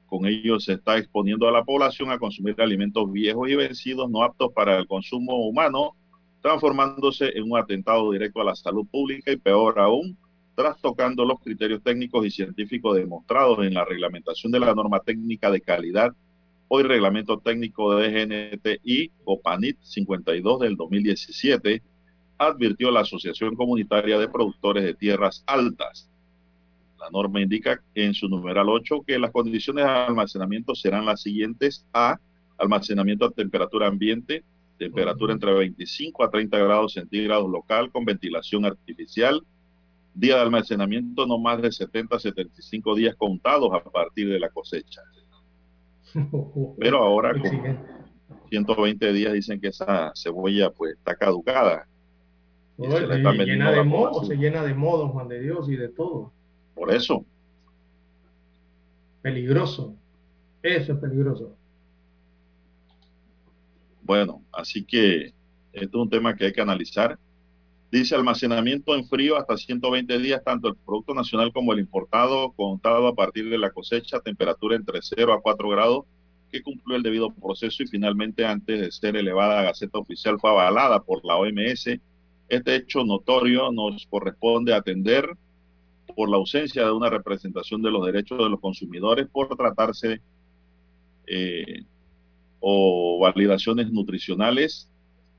Con ello se está exponiendo a la población a consumir alimentos viejos y vencidos, no aptos para el consumo humano, transformándose en un atentado directo a la salud pública y peor aún, trastocando los criterios técnicos y científicos demostrados en la reglamentación de la norma técnica de calidad, hoy reglamento técnico de GNTI OPANIT 52 del 2017, advirtió la Asociación Comunitaria de Productores de Tierras Altas. La norma indica en su numeral 8 que las condiciones de almacenamiento serán las siguientes. A. Almacenamiento a temperatura ambiente, temperatura entre 25 a 30 grados centígrados local con ventilación artificial. Día de almacenamiento no más de 70 a 75 días contados a partir de la cosecha. Pero ahora con Exigente. 120 días dicen que esa cebolla pues está caducada. Y se la llena de población. se llena de moho, don Juan de Dios, y de todo. Por eso, Peligroso. Eso es peligroso. Bueno, así que esto es un tema que hay que analizar. Dice almacenamiento en frío hasta 120 días, tanto el producto nacional como el importado, contado a partir de la cosecha, temperatura entre 0 a 4 grados, que cumplió el debido proceso y finalmente antes de ser elevada a Gaceta Oficial fue avalada por la OMS. Este hecho notorio nos corresponde atender por la ausencia de una representación de los derechos de los consumidores por tratarse eh, o validaciones nutricionales,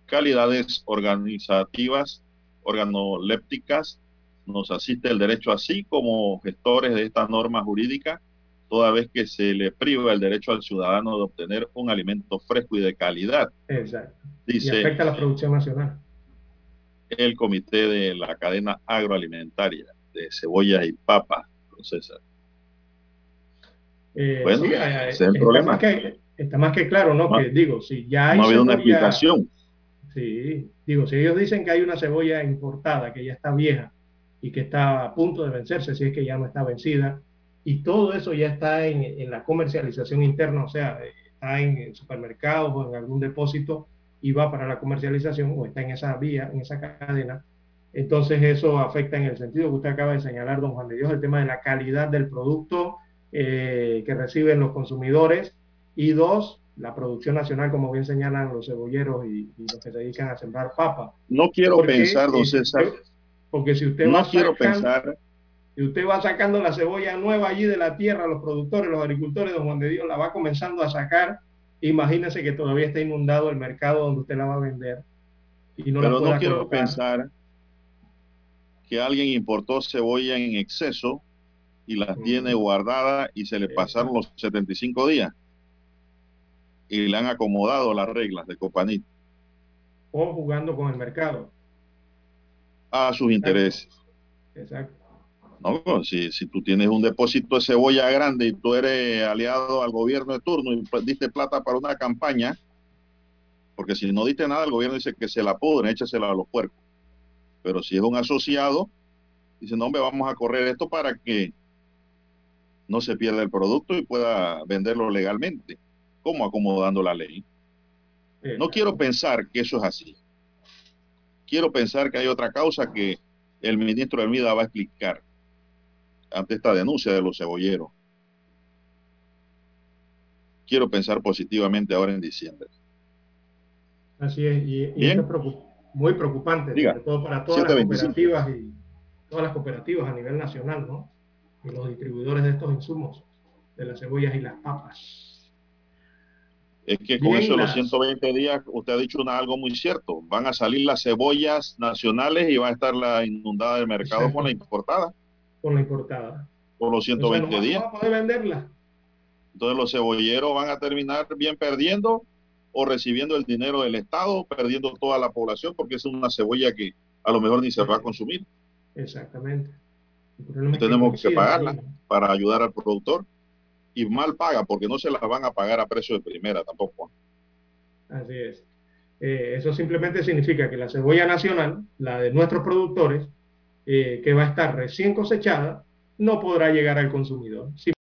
calidades organizativas, organolépticas, nos asiste el derecho así como gestores de esta norma jurídica, toda vez que se le priva el derecho al ciudadano de obtener un alimento fresco y de calidad. Exacto. Dice y afecta a la producción nacional. el comité de la cadena agroalimentaria de cebollas y papas, César. Eh, Bueno, sí, ese es el problema. Que, está más que claro, ¿no? Que digo, si ya hay No ha habido una cebolla- explicación. Sí, digo, si ellos dicen que hay una cebolla importada que ya está vieja y que está a punto de vencerse, si es que ya no está vencida, y todo eso ya está en, en la comercialización interna, o sea, está en supermercados o en algún depósito y va para la comercialización o está en esa vía, en esa cadena, entonces eso afecta en el sentido que usted acaba de señalar, don Juan de Dios, el tema de la calidad del producto eh, que reciben los consumidores y dos, la producción nacional, como bien señalan los cebolleros y, y los que se dedican a sembrar papa. No quiero Porque, pensar, don César, porque si usted no va quiero sacando- pensar, si usted va sacando la cebolla nueva allí de la tierra, los productores, los agricultores, don Juan de Dios la va comenzando a sacar, imagínese que todavía está inundado el mercado donde usted la va a vender y no la pero pueda no quiero colocar. pensar que alguien importó cebolla en exceso y las tiene guardadas y se le pasaron los 75 días y le han acomodado las reglas de Copanit o jugando con el mercado. a sus intereses. Exacto. No, si, si tú tienes un depósito de cebolla grande y tú eres aliado al gobierno de turno y diste plata para una campaña, porque si no diste nada, el gobierno dice que se la pudren, échasela a los puercos. Pero si es un asociado, dice, no, hombre, vamos a correr esto para que no se pierda el producto y pueda venderlo legalmente, como acomodando la ley. No quiero pensar que eso es así. Quiero pensar que hay otra causa que el ministro Hermida va a explicar ante esta denuncia de los cebolleros. Quiero pensar positivamente ahora en diciembre. Así es, y, y esto es preocup- muy preocupante, Diga. sobre todo para todas las 7.25. cooperativas y todas las cooperativas a nivel nacional, ¿no? Y los distribuidores de estos insumos, de las cebollas y las papas. Es que con Bien, eso de los las- 120 días, usted ha dicho una- algo muy cierto. Van a salir las cebollas nacionales y va a estar la inundada del mercado Exacto. con la importada con la importada. por los Entonces, 120 no, días. va a poder venderla. Entonces los cebolleros van a terminar bien perdiendo o recibiendo el dinero del Estado, perdiendo toda la población, porque es una cebolla que a lo mejor ni se va a consumir. Exactamente. Tenemos que pagarla para ayudar al productor. Y mal paga, porque no se las van a pagar a precio de primera tampoco. Así es. Eh, eso simplemente significa que la cebolla nacional, la de nuestros productores, eh, que va a estar recién cosechada, no podrá llegar al consumidor.